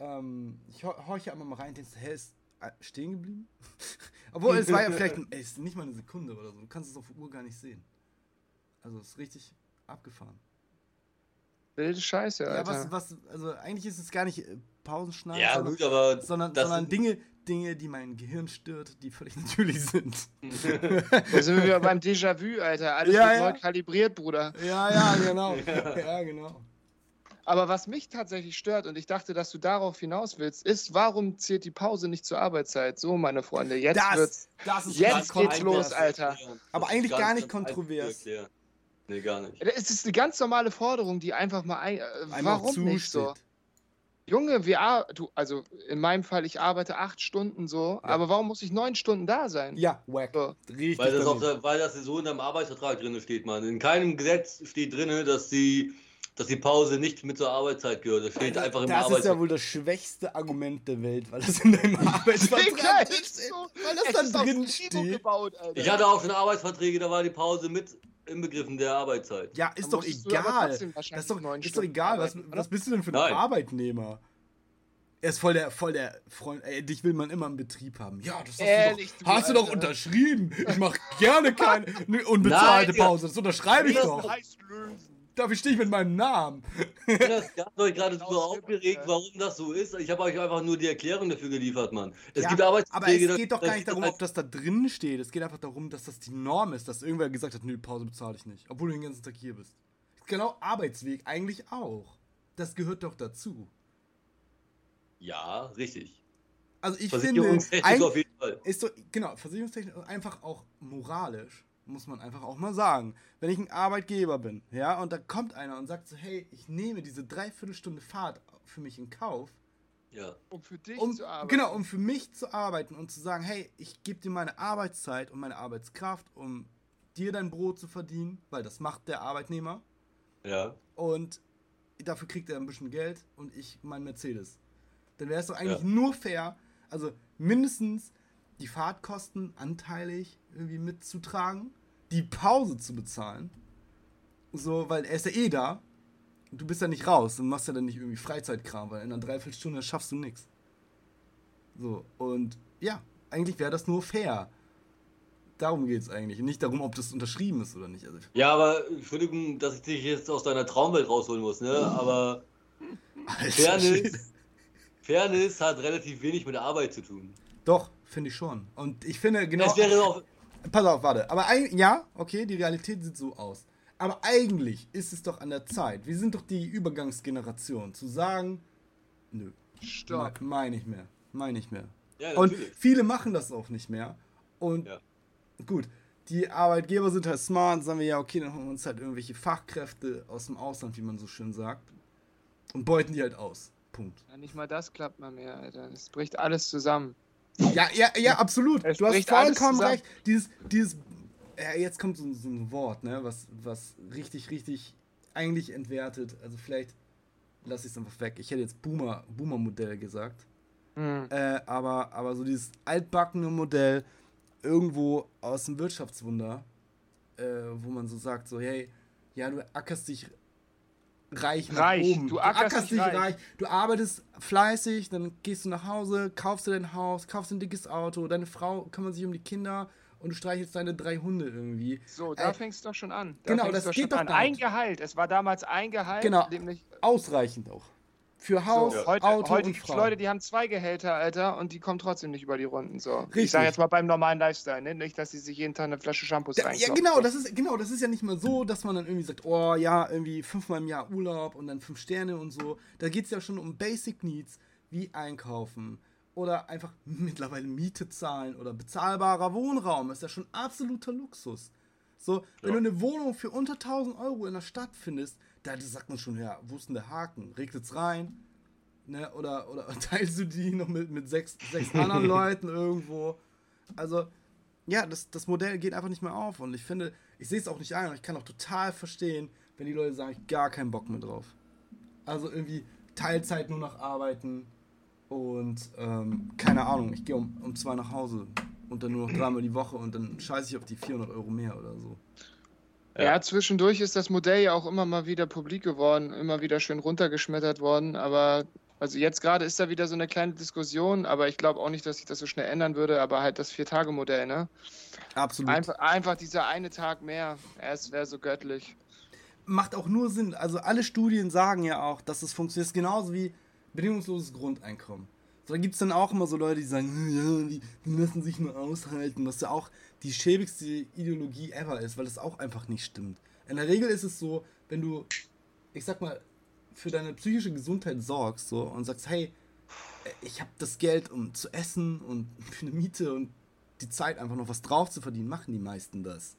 Ähm, ich horche ja immer mal rein und denke, hey, ist äh, stehen geblieben. Obwohl, es war ja vielleicht ey, ist nicht mal eine Sekunde oder so. Du kannst es auf der Uhr gar nicht sehen. Also, es ist richtig abgefahren. Wilde Scheiße, Alter. Ja, was, was, also eigentlich ist es gar nicht äh, Pausenschneiden, ja, sondern, gut, aber sondern, sondern Dinge, Dinge, die mein Gehirn stört, die völlig natürlich sind. da sind wir wieder beim Déjà-vu, Alter. Alles ja, wird ja. neu kalibriert, Bruder. Ja, ja, genau. ja, genau. Aber was mich tatsächlich stört, und ich dachte, dass du darauf hinaus willst, ist, warum zählt die Pause nicht zur Arbeitszeit? So, meine Freunde, jetzt das, wird's. Das ist jetzt geht's los, Alter. Aber eigentlich gar nicht kontrovers. Nee, gar nicht. Es ist eine ganz normale Forderung, die einfach mal ein, äh, warum zusteht. nicht so? Junge, wir du, also in meinem Fall, ich arbeite acht Stunden so, ja. aber warum muss ich neun Stunden da sein? Ja, wack. So. Richtig weil, das auch, weil das so in deinem Arbeitsvertrag drin steht, man. In keinem Gesetz steht drin, dass die, dass die Pause nicht mit zur Arbeitszeit gehört. Das steht einfach im Das ist ja wohl das schwächste Argument der Welt, weil das in deinem Arbeitsvertrag steht. So, weil das dann drin steht. Gebaut, ich hatte auch schon Arbeitsverträge, da war die Pause mit inbegriffen der Arbeitszeit. Ja, ist doch egal. Das ist doch, ist doch egal. Was, was bist du denn für ein Nein. Arbeitnehmer? Er ist voll der, voll der Freund. Ey, dich will man immer im Betrieb haben. Ja, das hast, Ehrlich, du, doch, du, hast du doch unterschrieben. Ich mache gerne keine unbezahlte Nein, Pause. Das unterschreibe ich doch. Dafür stehe ich mit meinem Namen. Das euch gerade so aufgeregt, warum das so ist. Ich habe euch einfach nur die Erklärung dafür geliefert, Mann. Es ja, gibt Arbeitsverträge. Aber es geht doch gar nicht darum, ob das da drin steht. Es geht einfach darum, dass das die Norm ist, dass irgendwer gesagt hat, nö, Pause bezahle ich nicht. Obwohl du den ganzen Tag hier bist. Genau, Arbeitsweg eigentlich auch. Das gehört doch dazu. Ja, richtig. Also ich finde, ein, auf jeden Fall. ist so, genau, versicherungstechnisch einfach auch moralisch muss man einfach auch mal sagen. Wenn ich ein Arbeitgeber bin, ja, und da kommt einer und sagt so, hey, ich nehme diese Dreiviertelstunde Fahrt für mich in Kauf. Ja. Um für dich um, zu arbeiten. Genau, um für mich zu arbeiten und zu sagen, hey, ich gebe dir meine Arbeitszeit und meine Arbeitskraft, um dir dein Brot zu verdienen, weil das macht der Arbeitnehmer. Ja. Und dafür kriegt er ein bisschen Geld und ich mein Mercedes. Dann wäre es doch eigentlich ja. nur fair, also mindestens die Fahrtkosten anteilig irgendwie mitzutragen, die Pause zu bezahlen. So, weil er ist ja eh da. Und du bist ja nicht raus und machst ja dann nicht irgendwie Freizeitkram, weil in einer Dreiviertelstunde schaffst du nichts. So, und ja, eigentlich wäre das nur fair. Darum geht es eigentlich. Nicht darum, ob das unterschrieben ist oder nicht. Also, ja, aber Entschuldigung, dass ich dich jetzt aus deiner Traumwelt rausholen muss, ne? Aber Fairness, Fairness hat relativ wenig mit der Arbeit zu tun. Doch, finde ich schon. Und ich finde genau. Es wäre auch. Pass auf, warte. Aber ein, ja, okay, die Realität sieht so aus. Aber eigentlich ist es doch an der Zeit. Wir sind doch die Übergangsgeneration, zu sagen, nö. Stopp. Meine ich mehr. Meine ich mehr. Ja, Und viele machen das auch nicht mehr. Und ja. gut, die Arbeitgeber sind halt smart, sagen wir ja, okay, dann holen wir uns halt irgendwelche Fachkräfte aus dem Ausland, wie man so schön sagt. Und beuten die halt aus. Punkt. Ja, nicht mal das klappt mal mehr, Alter. Es bricht alles zusammen. Ja, ja, ja, absolut. Es du hast vollkommen recht. Dieses, dieses, ja, jetzt kommt so, so, ein Wort, ne, was, was richtig, richtig eigentlich entwertet. Also vielleicht lasse ich es einfach weg. Ich hätte jetzt Boomer, Boomer-Modell gesagt. Mhm. Äh, aber, aber so dieses altbackene Modell irgendwo aus dem Wirtschaftswunder, äh, wo man so sagt, so, hey, ja, du ackerst dich reich nach reich. oben. Du ackerst, du ackerst dich reich. reich. Du arbeitest fleißig, dann gehst du nach Hause, kaufst dir dein Haus, kaufst ein dickes Auto, deine Frau kümmert sich um die Kinder und du streichelst deine drei Hunde irgendwie. So, da äh, fängst du doch schon an. Da genau, das geht doch an. Ein Gehalt. Es war damals ein Gehalt. Genau. Ausreichend auch. Für Haus, so, heute, Auto heute und Frau. Leute, die haben zwei Gehälter, Alter, und die kommen trotzdem nicht über die Runden. So. Richtig. Ich sage jetzt mal beim normalen Lifestyle, ne? nicht, dass sie sich jeden Tag eine Flasche Shampoos ja, ja, genau, das ist genau, das ist ja nicht mal so, dass man dann irgendwie sagt, oh ja, irgendwie fünfmal im Jahr Urlaub und dann fünf Sterne und so. Da geht es ja schon um Basic Needs wie einkaufen oder einfach mittlerweile Miete zahlen oder bezahlbarer Wohnraum. Das ist ja schon absoluter Luxus. So, wenn ja. du eine Wohnung für unter 1000 Euro in der Stadt findest, da sagt man schon, ja, wo ist denn der Haken? Regnet's rein? Ne? Oder, oder teilst du die noch mit, mit sechs, sechs anderen Leuten irgendwo? Also, ja, das, das Modell geht einfach nicht mehr auf. Und ich finde, ich sehe es auch nicht ein. Und ich kann auch total verstehen, wenn die Leute sagen, ich gar keinen Bock mehr drauf. Also irgendwie Teilzeit nur noch arbeiten und ähm, keine Ahnung, ich gehe um, um zwei nach Hause und dann nur noch dreimal die Woche und dann scheiße ich auf die 400 Euro mehr oder so. Ja. ja. zwischendurch ist das Modell ja auch immer mal wieder publik geworden, immer wieder schön runtergeschmettert worden, aber Also jetzt gerade ist da wieder so eine kleine Diskussion, aber ich glaube auch nicht, dass sich das so schnell ändern würde, aber halt das Vier-Tage-Modell, ne? Absolut. Einfach, einfach dieser eine Tag mehr, es wäre so göttlich. Macht auch nur Sinn. Also alle Studien sagen ja auch, dass es funktioniert. Genauso wie bedingungsloses Grundeinkommen. So, da gibt es dann auch immer so Leute, die sagen, hm, ja, die, die lassen sich nur aushalten, was ja auch die schäbigste Ideologie ever ist, weil es auch einfach nicht stimmt. In der Regel ist es so, wenn du, ich sag mal, für deine psychische Gesundheit sorgst so, und sagst, hey, ich habe das Geld, um zu essen und für eine Miete und die Zeit einfach noch was drauf zu verdienen, machen die meisten das.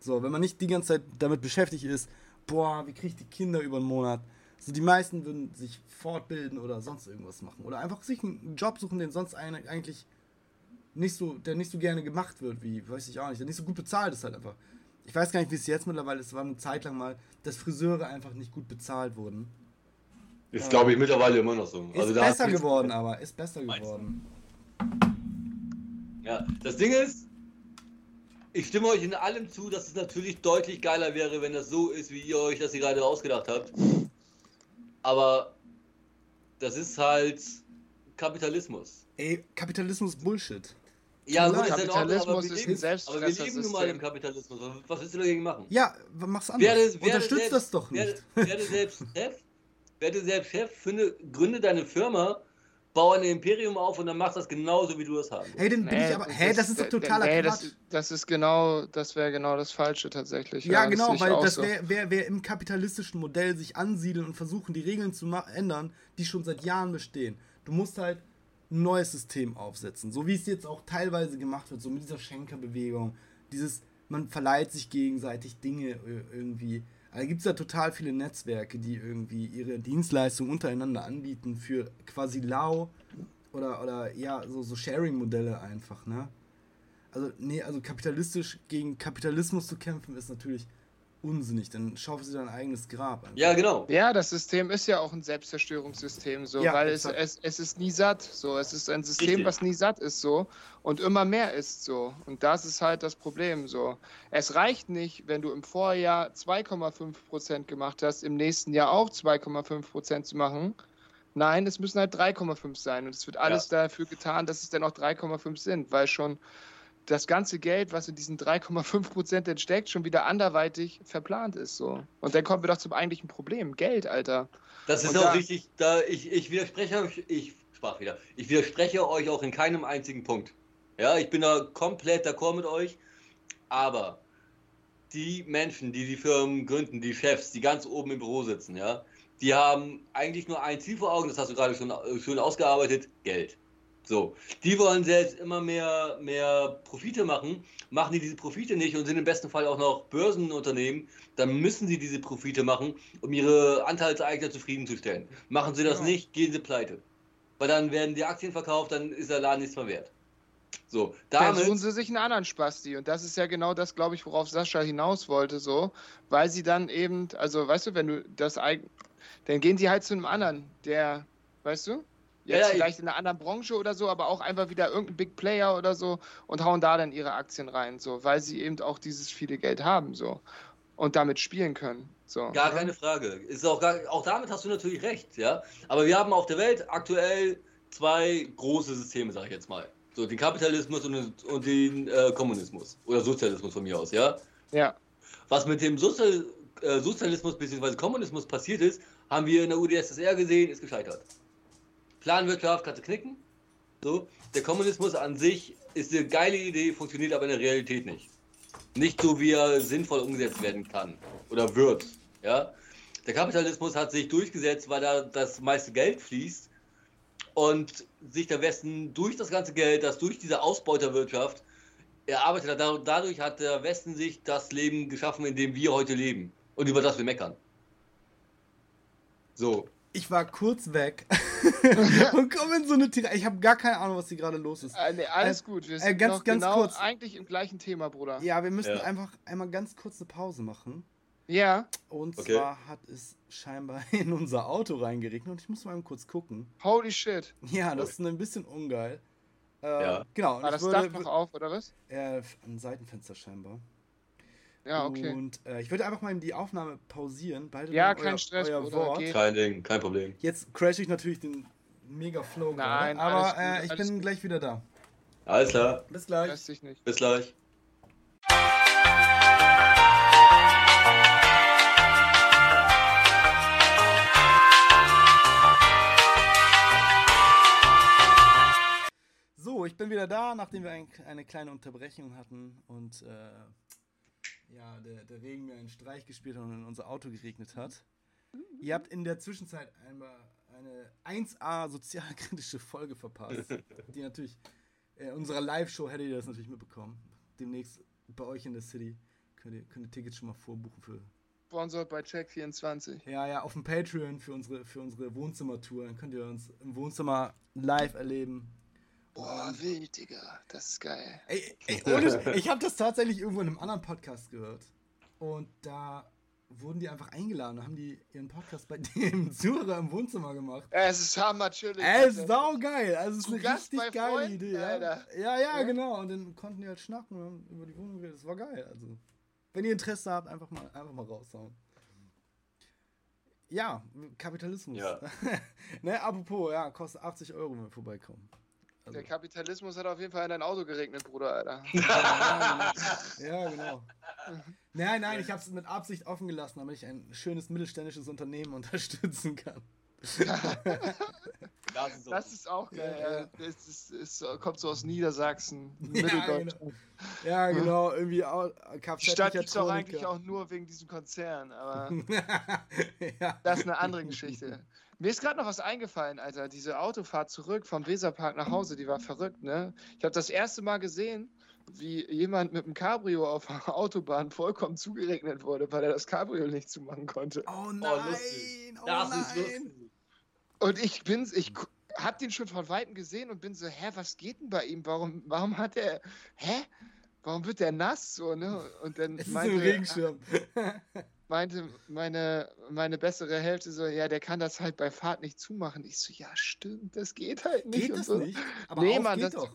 So, wenn man nicht die ganze Zeit damit beschäftigt ist, boah, wie kriege ich die Kinder über einen Monat? So, die meisten würden sich fortbilden oder sonst irgendwas machen. Oder einfach sich einen Job suchen, den sonst eigentlich nicht so, der nicht so gerne gemacht wird, wie, weiß ich auch nicht, der nicht so gut bezahlt ist halt einfach. Ich weiß gar nicht, wie es jetzt mittlerweile ist, es war eine Zeit lang mal, dass Friseure einfach nicht gut bezahlt wurden. Ist, glaube ich, mittlerweile immer noch so. Ist also besser geworden, aber ist besser geworden. Ja, das Ding ist, ich stimme euch in allem zu, dass es natürlich deutlich geiler wäre, wenn das so ist, wie ihr euch das gerade ausgedacht habt. Aber das ist halt Kapitalismus. Ey, Kapitalismus Bullshit. Ja, gut, Kapitalismus ist, ist ein Aber wir leben nun mal im Kapitalismus. Was willst du dagegen machen? Ja, mach's anders. Werde, werde Unterstützt selbst, das doch nicht. Werde, werde selbst Chef, werde selbst Chef, finde, gründe deine Firma, baue ein Imperium auf und dann machst du das genauso, wie du das haben Hey, dann bin nee, ich aber. Hä, das ist doch totaler nee, Quatsch. Das, das, ist genau, das wäre genau das Falsche tatsächlich. Ja, ja genau, weil das wäre wär, wär im kapitalistischen Modell sich ansiedeln und versuchen, die Regeln zu ändern, die schon seit Jahren bestehen. Du musst halt ein neues System aufsetzen. So wie es jetzt auch teilweise gemacht wird, so mit dieser Schenkerbewegung. Dieses, man verleiht sich gegenseitig Dinge äh, irgendwie. Da gibt es ja total viele Netzwerke, die irgendwie ihre Dienstleistungen untereinander anbieten für quasi lau oder, oder ja, so, so Sharing-Modelle einfach, ne? Also, nee, also kapitalistisch gegen Kapitalismus zu kämpfen ist natürlich unsinnig, dann schaufelst sie dein eigenes Grab. Einfach. Ja, genau. Ja, das System ist ja auch ein Selbstzerstörungssystem, so, ja, weil es, es, es ist nie satt, so. Es ist ein System, Richtig. was nie satt ist, so. Und immer mehr ist, so. Und das ist halt das Problem, so. Es reicht nicht, wenn du im Vorjahr 2,5% gemacht hast, im nächsten Jahr auch 2,5% zu machen. Nein, es müssen halt 3,5 sein. Und es wird alles ja. dafür getan, dass es dann auch 3,5 sind, weil schon das ganze Geld, was in diesen 3,5 Prozent entsteckt, schon wieder anderweitig verplant ist. So. Und dann kommen wir doch zum eigentlichen Problem. Geld, Alter. Das ist Und auch da, richtig, da ich, ich widerspreche euch, ich sprach wieder, ich widerspreche euch auch in keinem einzigen Punkt. Ja, ich bin da komplett d'accord mit euch, aber die Menschen, die die Firmen gründen, die Chefs, die ganz oben im Büro sitzen, ja, die haben eigentlich nur ein Ziel vor Augen, das hast du gerade schon schön ausgearbeitet, Geld. So, die wollen selbst immer mehr, mehr Profite machen. Machen die diese Profite nicht und sind im besten Fall auch noch Börsenunternehmen, dann müssen sie diese Profite machen, um ihre Anteilseigner zufriedenzustellen. Machen sie das ja. nicht, gehen sie pleite. Weil dann werden die Aktien verkauft, dann ist der Laden nichts mehr wert. So, damit Versuchen sie sich einen anderen Spasti. Und das ist ja genau das, glaube ich, worauf Sascha hinaus wollte, so. Weil sie dann eben, also weißt du, wenn du das dann gehen sie halt zu einem anderen, der, weißt du? Jetzt ja, vielleicht in einer anderen Branche oder so, aber auch einfach wieder irgendein Big Player oder so und hauen da dann ihre Aktien rein, so, weil sie eben auch dieses viele Geld haben, so und damit spielen können. So, gar ja? keine Frage. Ist auch, gar, auch damit hast du natürlich recht, ja. Aber wir haben auf der Welt aktuell zwei große Systeme, sag ich jetzt mal. So, den Kapitalismus und, und den äh, Kommunismus. Oder Sozialismus von mir aus, ja? Ja. Was mit dem Sozial, äh, Sozialismus bzw. Kommunismus passiert ist, haben wir in der UdSSR gesehen, ist gescheitert. Planwirtschaft kannst du knicken. So. Der Kommunismus an sich ist eine geile Idee, funktioniert aber in der Realität nicht. Nicht so, wie er sinnvoll umgesetzt werden kann oder wird. Ja? Der Kapitalismus hat sich durchgesetzt, weil da das meiste Geld fließt und sich der Westen durch das ganze Geld, das durch diese Ausbeuterwirtschaft erarbeitet hat, dadurch hat der Westen sich das Leben geschaffen, in dem wir heute leben und über das wir meckern. So, ich war kurz weg und komme in so eine Tira. Ich habe gar keine Ahnung, was hier gerade los ist. Äh, nee, alles äh, gut. Wir äh, sind äh, ganz, ganz genau kurz. eigentlich im gleichen Thema, Bruder. Ja, wir müssen ja. einfach einmal ganz kurz eine Pause machen. Ja. Und okay. zwar hat es scheinbar in unser Auto reingeregnet und ich muss mal kurz gucken. Holy shit. Ja, das ist ein bisschen ungeil. Äh, ja. Genau. War das würde, Dach noch auf, oder was? Äh, ein Seitenfenster scheinbar. Ja, okay. Und äh, ich würde einfach mal die Aufnahme pausieren. Beide ja, kein euer, Stress, euer Wort. Geht. Kein Ding, kein Problem. Jetzt crash ich natürlich den mega Flow. Nein, aber äh, ich bin gut. gleich wieder da. Alles klar. Bis gleich. Bis gleich. So, ich bin wieder da, nachdem wir ein, eine kleine Unterbrechung hatten und äh, ja, der, der Regen mir einen Streich gespielt hat und in unser Auto geregnet hat. Ihr habt in der Zwischenzeit einmal eine 1A sozialkritische Folge verpasst, die natürlich in äh, unserer Live-Show hättet ihr das natürlich mitbekommen. Demnächst bei euch in der City könnt ihr, könnt ihr Tickets schon mal vorbuchen für. Sponsored bei Check24. Ja, ja, auf dem Patreon für unsere, für unsere Wohnzimmertour. Dann könnt ihr uns im Wohnzimmer live erleben. Boah, wild, Digga. Das ist geil. Ey, ey ohne, ich habe das tatsächlich irgendwo in einem anderen Podcast gehört. Und da wurden die einfach eingeladen und haben die ihren Podcast bei dem Zuhörer im Wohnzimmer gemacht. Es ist hammer chillig. Es ist saugeil. Also es ist eine Gast richtig geile Freunden, Idee. Ja. ja. Ja, ja, genau. Und dann konnten die halt schnacken und über die Wohnung reden. Das war geil. Also, wenn ihr Interesse habt, einfach mal, einfach mal raushauen. Ja, Kapitalismus. Ja. ne, apropos, ja, kostet 80 Euro, wenn wir vorbeikommen. Also. Der Kapitalismus hat auf jeden Fall in dein Auto geregnet, Bruder, Alter. ja, genau. Nein, nein, ich habe es mit Absicht offen gelassen, damit ich ein schönes mittelständisches Unternehmen unterstützen kann. das, ist, das ist auch geil. Ja, ja. Das ist, ist, kommt so aus Niedersachsen, ja, Mitteldeutschland. Genau. Ja, genau. Irgendwie auch, Die Stadt gibt es auch eigentlich auch nur wegen diesem Konzern, aber ja. das ist eine andere Geschichte. Mir ist gerade noch was eingefallen, Alter. Diese Autofahrt zurück vom Weserpark nach Hause, die war verrückt, ne? Ich habe das erste Mal gesehen, wie jemand mit einem Cabrio auf der Autobahn vollkommen zugeregnet wurde, weil er das Cabrio nicht zumachen konnte. Oh, oh nein! Oh, das nein. Und ich bin's, ich hab den schon von Weitem gesehen und bin so, hä, was geht denn bei ihm? Warum, warum hat er, hä? Warum wird der nass so, ne? Und dann es meinte, ist ein Regenschirm. meinte meine, meine bessere Hälfte so, ja, der kann das halt bei Fahrt nicht zumachen. Ich so, ja, stimmt, das geht halt nicht. Geht das so. nicht? Aber nee, Mann, das, doch.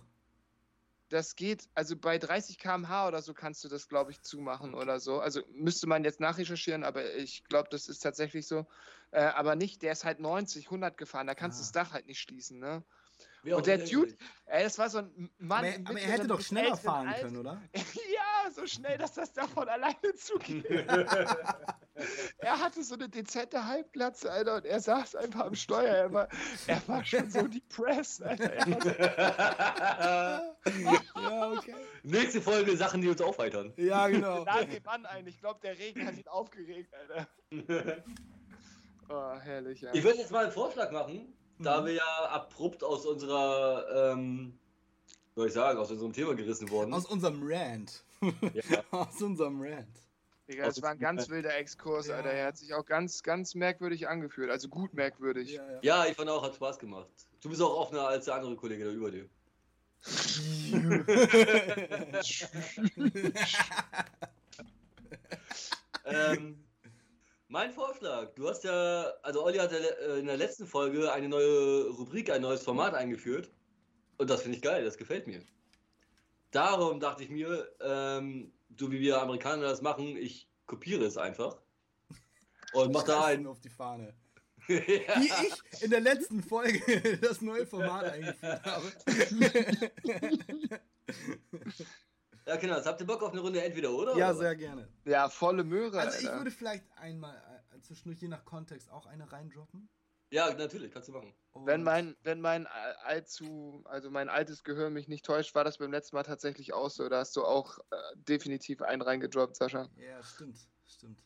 das geht, also bei 30 km/h oder so kannst du das, glaube ich, zumachen oder so. Also müsste man jetzt nachrecherchieren, aber ich glaube, das ist tatsächlich so. Äh, aber nicht, der ist halt 90, 100 gefahren, da kannst du ah. das Dach halt nicht schließen, ne? Und der Dude, ey, das war so ein Mann. Aber, aber er hätte doch schneller fahren können, oder? ja, so schnell, dass das davon alleine zugeht. er hatte so eine dezente Halbglatze, Alter, und er saß einfach am Steuer. Er war, er war schon so depressed, Alter. ja, okay. Nächste Folge Sachen, die uns aufheitern. Ja, genau. Lade den Mann ein. Ich glaube, der Regen hat ihn aufgeregt, Alter. oh, herrlich, ja. Ich würde jetzt mal einen Vorschlag machen da mhm. wir ja abrupt aus unserer, ähm, soll ich sagen, aus unserem Thema gerissen wurden. Aus unserem Rant. Ja. aus unserem Rant. Digga, das war ein ganz wilder Exkurs, ja. Alter. Er hat sich auch ganz, ganz merkwürdig angefühlt. Also gut merkwürdig. Ja, ja. ja, ich fand auch, hat Spaß gemacht. Du bist auch offener als der andere Kollege da über dir. ähm, mein Vorschlag, du hast ja, also Olli hat ja äh, in der letzten Folge eine neue Rubrik, ein neues Format eingeführt. Und das finde ich geil, das gefällt mir. Darum dachte ich mir, ähm, so wie wir Amerikaner das machen, ich kopiere es einfach. Und mach da einen. auf die Fahne. ja. Wie ich in der letzten Folge das neue Format eingeführt habe. Ja, genau. Jetzt habt ihr Bock auf eine Runde entweder oder? Ja, oder? sehr gerne. Ja, volle Möhre. Also, ich würde vielleicht einmal äh, zwischendurch, je nach Kontext, auch eine reindroppen. Ja, natürlich, kannst du machen. Und wenn mein, wenn mein allzu, also mein altes Gehör mich nicht täuscht, war das beim letzten Mal tatsächlich auch so. Da hast du auch äh, definitiv einen reingedroppt, Sascha. Ja, stimmt, stimmt.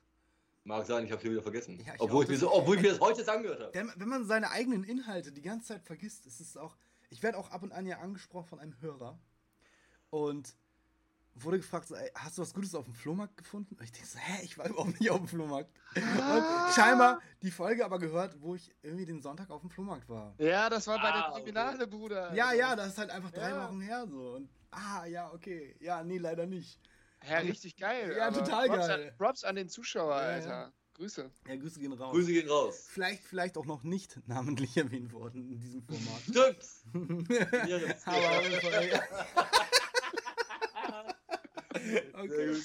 Mag sein, ich habe hier wieder vergessen. Ja, ich obwohl, ich mir so, obwohl ich mir das heute jetzt angehört habe. Denn, wenn man seine eigenen Inhalte die ganze Zeit vergisst, ist es auch. Ich werde auch ab und an ja angesprochen von einem Hörer. Und wurde gefragt, so, ey, hast du was Gutes auf dem Flohmarkt gefunden? Und ich denke so, hä, ich war überhaupt nicht auf dem Flohmarkt. Ah. Und scheinbar die Folge aber gehört, wo ich irgendwie den Sonntag auf dem Flohmarkt war. Ja, das war bei ah, der Kriminale, okay. Bruder. Ja, ja, das ist halt einfach drei ja. Wochen her so. Und, ah, ja, okay. Ja, nee, leider nicht. Ja, richtig geil. Ja, total Props geil. An, Props an den Zuschauer, ja, Alter. Ja. Grüße. Ja, Grüße gehen raus. Grüße gehen raus. Vielleicht, vielleicht auch noch nicht namentlich erwähnt worden in diesem Format. Stimmt. Aber auf jeden Fall, ja. okay.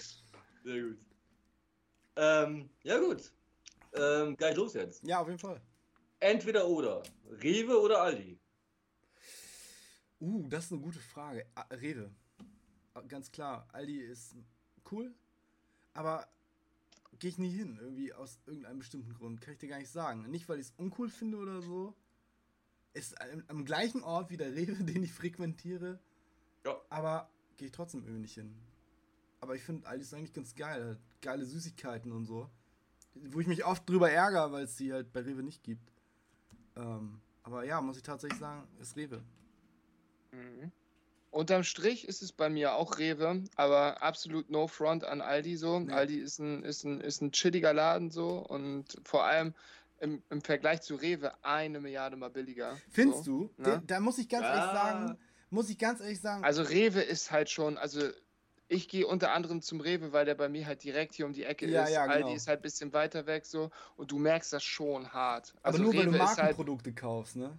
Sehr gut. Ähm, ja gut. Ähm, gleich los jetzt. Ja, auf jeden Fall. Entweder oder. Rewe oder Aldi? Uh, das ist eine gute Frage. Rewe. Ganz klar. Aldi ist cool, aber gehe ich nie hin. Irgendwie aus irgendeinem bestimmten Grund. Kann ich dir gar nicht sagen. Nicht, weil ich es uncool finde oder so. Ist am gleichen Ort wie der Rewe, den ich frequentiere. Ja. Aber gehe ich trotzdem irgendwie nicht hin. Aber ich finde Aldi ist eigentlich ganz geil. Geile Süßigkeiten und so. Wo ich mich oft drüber ärgere, weil es die halt bei Rewe nicht gibt. Ähm, aber ja, muss ich tatsächlich sagen, ist Rewe. Mhm. Unterm Strich ist es bei mir auch Rewe, aber absolut no front an Aldi so. Nee. Aldi ist ein, ist, ein, ist ein chilliger Laden so und vor allem im, im Vergleich zu Rewe eine Milliarde mal billiger. Findest so, du? Ne? Da muss ich ganz ja. ehrlich sagen, muss ich ganz ehrlich sagen. Also Rewe ist halt schon, also ich gehe unter anderem zum Rewe, weil der bei mir halt direkt hier um die Ecke ja, ist. Ja, genau. Aldi ist halt ein bisschen weiter weg so und du merkst das schon hart. Also Aber nur Rewe weil du halt Markenprodukte halt, kaufst, ne?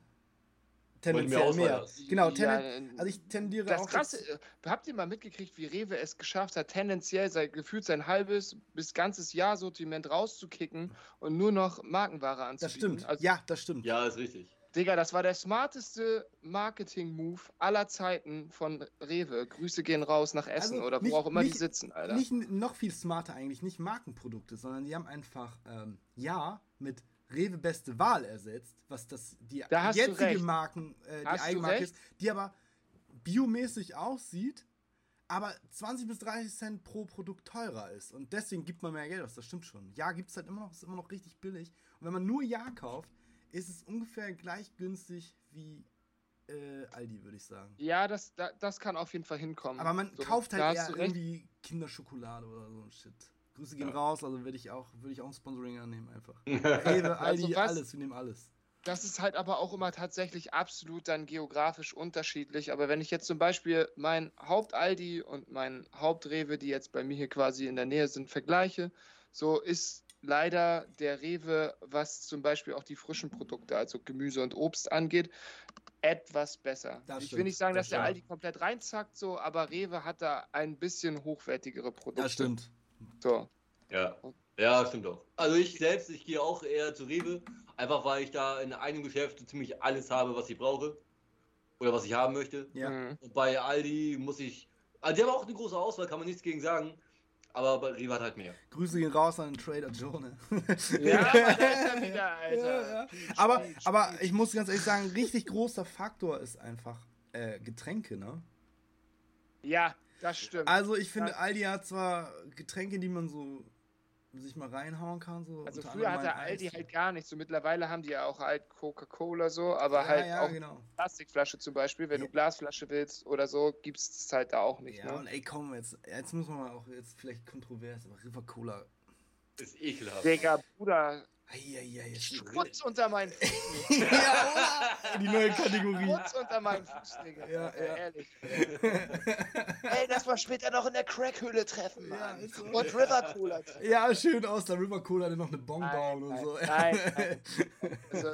Tendenziell mehr. Genau, tenden, ja, also ich tendiere das auch. Krasse. Äh, habt ihr mal mitgekriegt, wie Rewe es geschafft hat, tendenziell sein, gefühlt sein halbes bis ganzes Jahr Sortiment rauszukicken und nur noch Markenware anzubieten? Das stimmt. Also, ja, das stimmt. Ja, ist richtig. Digga, das war der smarteste Marketing-Move aller Zeiten von Rewe. Grüße gehen raus nach Essen also oder wo nicht, auch immer nicht, die sitzen, Alter. Nicht noch viel smarter eigentlich, nicht Markenprodukte, sondern die haben einfach, ähm, ja, mit Rewe beste Wahl ersetzt, was das die da jetzige Marken, äh, die Eigenmarke ist, die aber biomäßig aussieht, aber 20 bis 30 Cent pro Produkt teurer ist. Und deswegen gibt man mehr Geld aus, das stimmt schon. Ja, gibt es halt immer noch, ist immer noch richtig billig. Und wenn man nur Ja kauft, ist es ungefähr gleich günstig wie äh, Aldi, würde ich sagen. Ja, das, das kann auf jeden Fall hinkommen. Aber man so, kauft halt eher irgendwie Kinderschokolade oder so ein Shit. Grüße gehen ja. raus, also würde ich auch, würde ich auch ein Sponsoring annehmen einfach. Rewe, Aldi, also was, alles, wir nehmen alles. Das ist halt aber auch immer tatsächlich absolut dann geografisch unterschiedlich. Aber wenn ich jetzt zum Beispiel mein Haupt-Aldi und mein Haupt-Rewe, die jetzt bei mir hier quasi in der Nähe sind, vergleiche, so ist leider der Rewe, was zum Beispiel auch die frischen Produkte, also Gemüse und Obst angeht, etwas besser. Das ich stimmt, will nicht sagen, das dass der Aldi komplett reinzackt, so, aber Rewe hat da ein bisschen hochwertigere Produkte. Das stimmt. So. Ja. Ja, stimmt auch. Also ich selbst, ich gehe auch eher zu Rewe, einfach weil ich da in einem Geschäft ziemlich alles habe, was ich brauche. Oder was ich haben möchte. Ja. Mhm. Und bei Aldi muss ich. Also die haben auch eine große Auswahl, kann man nichts gegen sagen. Aber bei Rewe hat halt mehr. Grüße gehen raus an den Trader Joe. Ne? Ja, aber der ist wieder, Alter. Ja, ja. Aber, aber ich muss ganz ehrlich sagen, richtig großer Faktor ist einfach äh, Getränke, ne? Ja, das stimmt. Also ich finde, das Aldi hat zwar Getränke, die man so sich mal reinhauen kann. So also früher hatte Aldi Eis. halt gar nichts. So mittlerweile haben die ja auch halt Coca-Cola so, aber ja, halt ja, auch genau. Plastikflasche zum Beispiel. Wenn ja. du Glasflasche willst oder so, gibt es halt da auch nicht. Ja, ne? und ey, komm, jetzt, jetzt muss man mal auch jetzt vielleicht kontrovers, aber River Cola ist ekelhaft. Digga, Bruder, Eieiei, Schmutz unter meinen Fuß. ja, Die neue Kategorie. Schmutz unter meinen Fuß, Digga. Ja, ja. Ehrlich. Ey, lass mal später noch in der Crackhöhle treffen, Mann. Ja, so. Und River Cola treffen. Ja, schön aus der River Cola noch eine Bon bauen und so. Nein, nein. Also,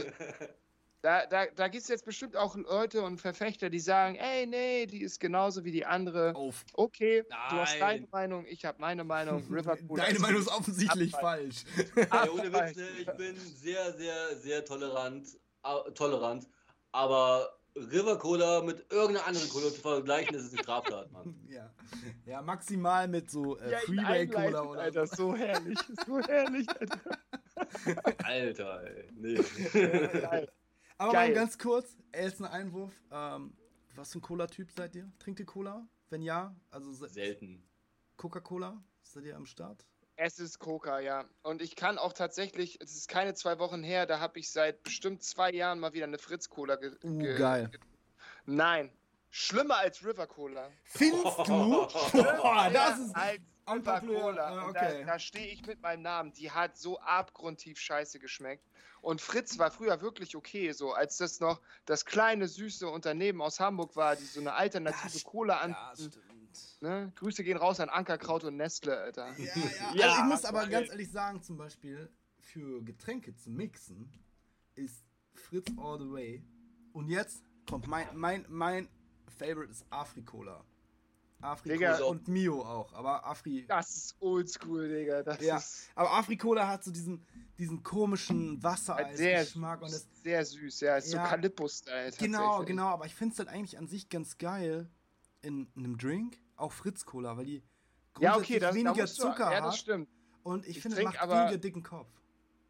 da, da, da gibt es jetzt bestimmt auch Leute und Verfechter, die sagen, ey, nee, die ist genauso wie die andere. Auf. Okay, Nein. du hast deine Meinung, ich habe meine Meinung. River Deine Meinung ist offensichtlich falsch. Ey, ohne Witz, ne, ich bin sehr, sehr, sehr tolerant, äh, tolerant, aber River Cola mit irgendeiner anderen Cola zu vergleichen, das ist eine Straftat, Mann. Ja, ja maximal mit so äh, ja, Freeway Cola oder Alter, so herrlich, so herrlich, Alter. Alter, ey, nee. Ja, aber Geil. mal ganz kurz, ist ein Einwurf. Ähm, was für ein Cola-Typ seid ihr? Trinkt ihr Cola? Wenn ja, also selten. Coca-Cola? Seid ihr am Start? Es ist Coca, ja. Und ich kann auch tatsächlich, es ist keine zwei Wochen her, da habe ich seit bestimmt zwei Jahren mal wieder eine Fritz-Cola ge uh, geil. Ge Nein. Schlimmer als River Cola. Findest du? Boah, das ist. Als River Cola. Ah, okay. Da, da stehe ich mit meinem Namen. Die hat so abgrundtief scheiße geschmeckt. Und Fritz war früher wirklich okay, so als das noch das kleine süße Unternehmen aus Hamburg war, die so eine alternative das, Cola anbieten. Ja, ne? Grüße gehen raus an Ankerkraut und Nestle, Alter. Ja, ja. ja also ich muss aber ganz ehrlich sagen, zum Beispiel für Getränke zu mixen ist Fritz all the way. Und jetzt kommt mein mein mein Favorite ist Afrikola. Afri-Cola und Mio auch, aber Afri. Das ist oldschool, Digga. Das ja, ist aber Afri-Cola hat so diesen, diesen komischen Wassereis-Geschmack. und das Sehr süß, ja. Ist ja, so Calippo-Style. Genau, genau, aber ich finde es halt eigentlich an sich ganz geil in, in einem Drink, auch Fritz-Cola, weil die ja, okay, das, weniger da Zucker du, ja, das stimmt. Und ich, ich finde, es macht aber, weniger dicken Kopf.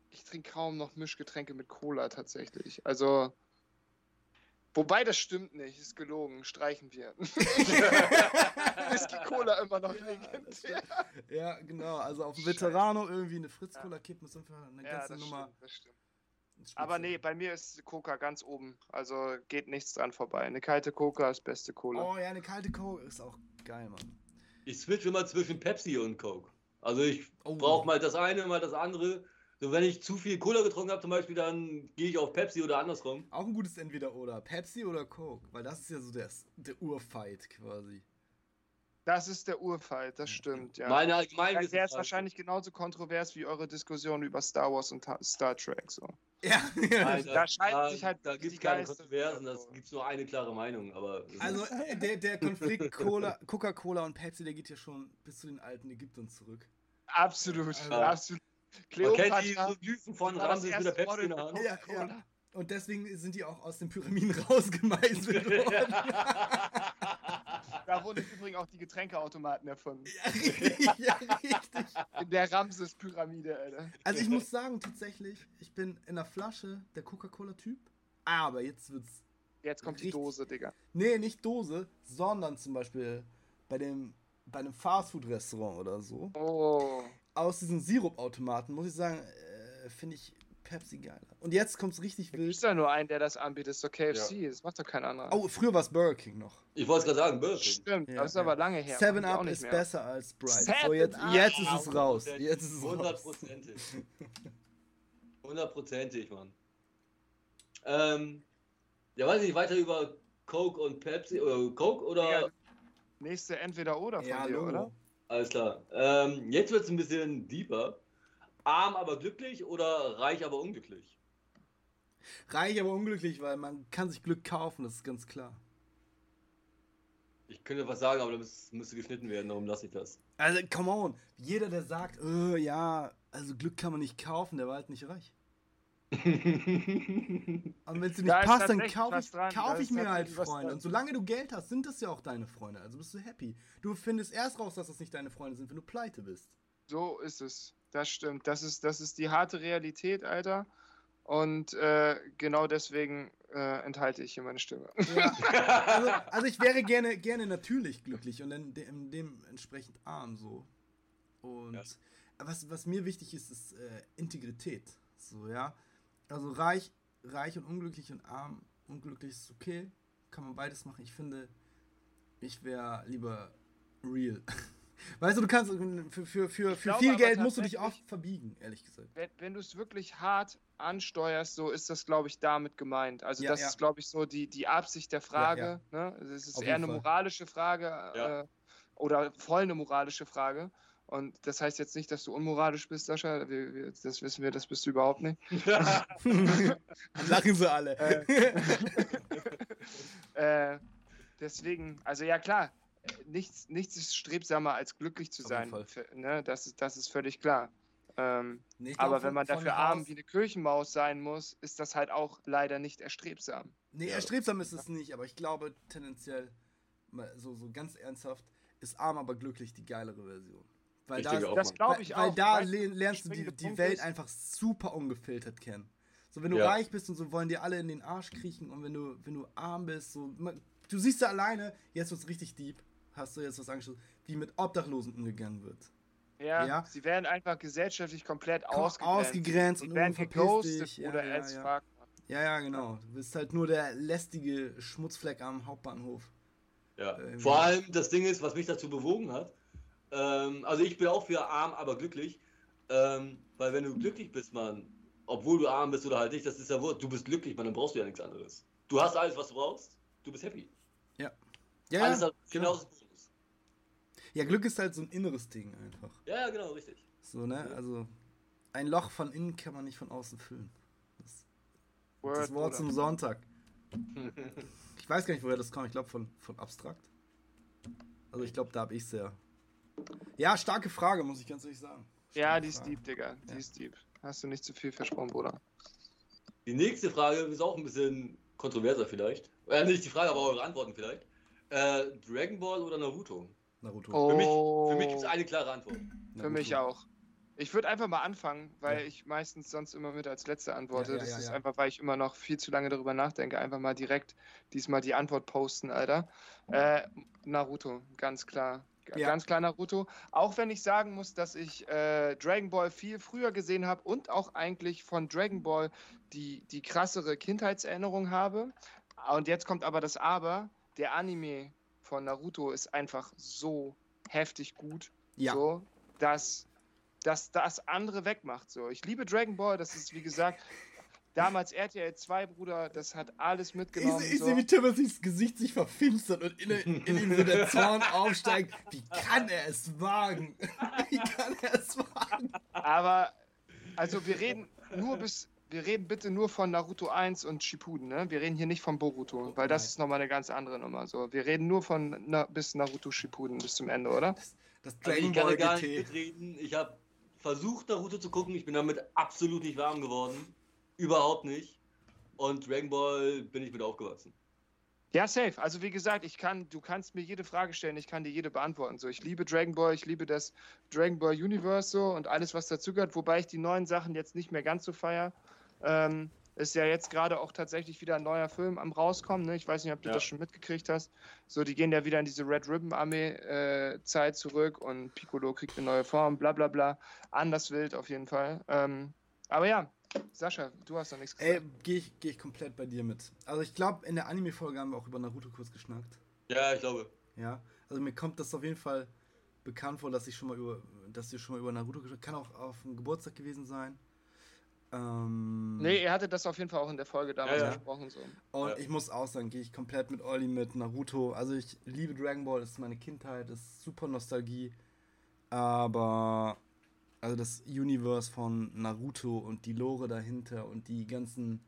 Ich trinke kaum noch Mischgetränke mit Cola tatsächlich. Also Wobei das stimmt nicht, ist gelogen, streichen wir. Whisky Cola immer noch ja, legendär. Ja, genau, also auf Veterano irgendwie eine Fritz Cola kippen ist einfach eine ja, ganze Nummer. Stimmt, das stimmt. Aber nee, bei mir ist Coca ganz oben. Also geht nichts dran vorbei. Eine kalte Coca ist beste Cola. Oh ja, eine kalte Coke ist auch geil, Mann. Ich switch immer zwischen Pepsi und Coke. Also ich oh. brauche mal das eine, mal das andere. So, wenn ich zu viel Cola getrunken habe, zum Beispiel, dann gehe ich auf Pepsi oder andersrum. Auch ein gutes Entweder-Oder. Pepsi oder Coke. Weil das ist ja so der, der Urfight quasi. Das ist der Urfight, das stimmt, ja. Meine allgemeine Der ist wahrscheinlich genauso kontrovers wie eure Diskussion über Star Wars und Star Trek. So. Ja, Nein, da, da scheiden sich halt. Da gibt es keine Kontroversen, da gibt es nur eine klare Meinung. Aber also der, der Konflikt Coca-Cola und Pepsi, der geht ja schon bis zu den alten Ägyptern zurück. Absolut, also, absolut. Kleopatra. Man kennt die so Blüten von Ramses mit der Pepsi in der Hand. Ja, ja. Und deswegen sind die auch aus den Pyramiden rausgemeißelt worden. da wurden übrigens auch die Getränkeautomaten erfunden. Ja, richtig, ja, richtig. In der Ramses-Pyramide, Alter. Also ich muss sagen, tatsächlich, ich bin in der Flasche der Coca-Cola-Typ, aber jetzt wird's. Jetzt kommt richtig, die Dose, Digga. Nee, nicht Dose, sondern zum Beispiel bei dem bei einem Fastfood-Restaurant oder so. Oh aus diesen Sirupautomaten, muss ich sagen, äh, finde ich Pepsi geiler. Und jetzt kommt es richtig wild. Es ist ja nur ein, der das anbietet, so KFC, ja. das macht doch kein anderer. Oh, früher war es Burger King noch. Ich wollte es gerade sagen, Burger King. Stimmt, ja, das ist ja. aber lange her. Seven Up ist mehr. besser als Sprite. So, jetzt, jetzt ist es raus. Jetzt ist es Hundertprozentig. Hundertprozentig, Mann. Ähm, ja, weiß ich weiter über Coke und Pepsi oder Coke oder. Nächste entweder oder von ja, dir, Logo. oder? Alles klar. Ähm, jetzt wird es ein bisschen deeper. Arm aber glücklich oder reich aber unglücklich? Reich aber unglücklich, weil man kann sich Glück kaufen, das ist ganz klar. Ich könnte was sagen, aber das müsste geschnitten werden, darum lasse ich das. Also, come on. Jeder, der sagt, oh, ja, also Glück kann man nicht kaufen, der war halt nicht reich. Und wenn es dir nicht da passt, dann kaufe ich, kauf ich mir halt Freunde. Und solange du Geld hast, sind das ja auch deine Freunde. Also bist du happy. Du findest erst raus, dass das nicht deine Freunde sind, wenn du pleite bist. So ist es. Das stimmt. Das ist, das ist die harte Realität, Alter. Und äh, genau deswegen äh, enthalte ich hier meine Stimme. Ja. Also, also, ich wäre gerne, gerne natürlich glücklich und dann de dementsprechend arm so. Und ja. was, was mir wichtig ist, ist äh, Integrität. So, ja. Also reich, reich und unglücklich und arm, unglücklich ist okay. Kann man beides machen. Ich finde, ich wäre lieber real. Weißt du, du kannst für, für, für, für viel Geld musst du dich oft verbiegen, ehrlich gesagt. Wenn, wenn du es wirklich hart ansteuerst, so ist das, glaube ich, damit gemeint. Also ja, das ja. ist, glaube ich, so die, die Absicht der Frage. Ja, ne? Es ist Auf eher eine moralische Frage äh, oder voll eine moralische Frage. Und das heißt jetzt nicht, dass du unmoralisch bist, Sascha. Wir, wir, das wissen wir, das bist du überhaupt nicht. Lachen sie alle. Äh, äh, deswegen, also ja klar, nichts, nichts ist strebsamer als glücklich zu sein. Ne? Das, ist, das ist völlig klar. Ähm, aber wenn man dafür arm wie eine Kirchenmaus sein muss, ist das halt auch leider nicht erstrebsam. Nee, erstrebsam ist es nicht, aber ich glaube tendenziell, so, so ganz ernsthaft, ist arm aber glücklich die geilere Version. Weil da, das glaube ich weil, auch. Weil da lernst du die, die Welt ist. einfach super ungefiltert kennen. So, wenn du ja. reich bist und so wollen dir alle in den Arsch kriechen und wenn du, wenn du arm bist, so, du siehst ja alleine, jetzt wird's richtig deep, hast du jetzt was angeschaut, wie mit Obdachlosen umgegangen wird. Ja, ja, sie werden einfach gesellschaftlich komplett Komm, ausgegrenzt. ausgegrenzt und, und werden geghostet ja, oder ja, als ja. Ja, ja, genau. Du bist halt nur der lästige Schmutzfleck am Hauptbahnhof. Ja, äh, vor allem das Ding ist, was mich dazu bewogen hat, ähm, also ich bin auch für arm, aber glücklich. Ähm, weil wenn du glücklich bist, man, obwohl du arm bist oder halt nicht, das ist ja wohl, du bist glücklich, man, dann brauchst du ja nichts anderes. Du hast alles, was du brauchst, du bist happy. Ja. Ja, alles halt genau. Bonus. Ja, Glück ist halt so ein inneres Ding einfach. Ja, ja, genau, richtig. So, ne? Also ein Loch von innen kann man nicht von außen füllen. Das, Word, das Wort oder? zum Sonntag. ich weiß gar nicht, woher das kommt. Ich glaube von, von abstrakt. Also ich glaube, da habe ich sehr. Ja, starke Frage, muss ich ganz ehrlich sagen. Starke ja, die ist deep, Digga. Die ja. ist deep. Hast du nicht zu viel versprochen, Bruder. Die nächste Frage ist auch ein bisschen kontroverser vielleicht. Äh, nicht die Frage, aber eure Antworten vielleicht. Äh, Dragon Ball oder Naruto? Naruto. Oh. Für mich, für mich gibt es eine klare Antwort. Naruto. Für mich auch. Ich würde einfach mal anfangen, weil ja. ich meistens sonst immer mit als letzte antworte. Ja, ja, das ist einfach, weil ich immer noch viel zu lange darüber nachdenke. Einfach mal direkt diesmal die Antwort posten, Alter. Äh, Naruto, ganz klar. Ganz klar Naruto. Auch wenn ich sagen muss, dass ich äh, Dragon Ball viel früher gesehen habe und auch eigentlich von Dragon Ball die, die krassere Kindheitserinnerung habe. Und jetzt kommt aber das Aber. Der Anime von Naruto ist einfach so heftig gut. Ja. So, dass dass das andere wegmacht. So. Ich liebe Dragon Ball, das ist wie gesagt damals RTL 2, Bruder, das hat alles mitgenommen. Ich, ich so. sehe, wie Timothys Gesicht sich verfinstert und in, in ihm so der Zorn aufsteigt. Wie kann er es wagen? Wie kann er es wagen? Aber, also wir reden nur bis, wir reden bitte nur von Naruto 1 und Shippuden, ne? Wir reden hier nicht von Boruto, weil das ist nochmal eine ganz andere Nummer. So, wir reden nur von na, bis Naruto Shippuden bis zum Ende, oder? Das, das also ich kann gar nicht mitreden. Ich habe versucht, Naruto zu gucken. Ich bin damit absolut nicht warm geworden. Überhaupt nicht. Und Dragon Ball bin ich mit aufgewachsen. Ja, safe. Also wie gesagt, ich kann, du kannst mir jede Frage stellen, ich kann dir jede beantworten. So, ich liebe Dragon Ball, ich liebe das Dragon Ball Universe so und alles, was dazugehört, wobei ich die neuen Sachen jetzt nicht mehr ganz so feier. Ähm, ist ja jetzt gerade auch tatsächlich wieder ein neuer Film am rauskommen. Ne? Ich weiß nicht, ob du ja. das schon mitgekriegt hast. So, die gehen ja wieder in diese Red Ribbon Armee äh, Zeit zurück und Piccolo kriegt eine neue Form, bla bla bla. Anders wild auf jeden Fall. Ähm, aber ja, Sascha, du hast noch nichts gesagt. Ey, gehe ich, geh ich komplett bei dir mit. Also ich glaube, in der Anime-Folge haben wir auch über Naruto kurz geschnackt. Ja, ich glaube. Ja, also mir kommt das auf jeden Fall bekannt vor, dass ich schon mal über, dass ihr schon mal über Naruto geschnackt Kann auch auf dem Geburtstag gewesen sein. Ähm, nee, er hatte das auf jeden Fall auch in der Folge damals ja, ja. gesprochen. So. Und ja. ich muss auch sagen, gehe ich komplett mit Olli mit Naruto. Also ich liebe Dragon Ball, das ist meine Kindheit, das ist super Nostalgie. Aber also das Universe von Naruto und die Lore dahinter und die ganzen,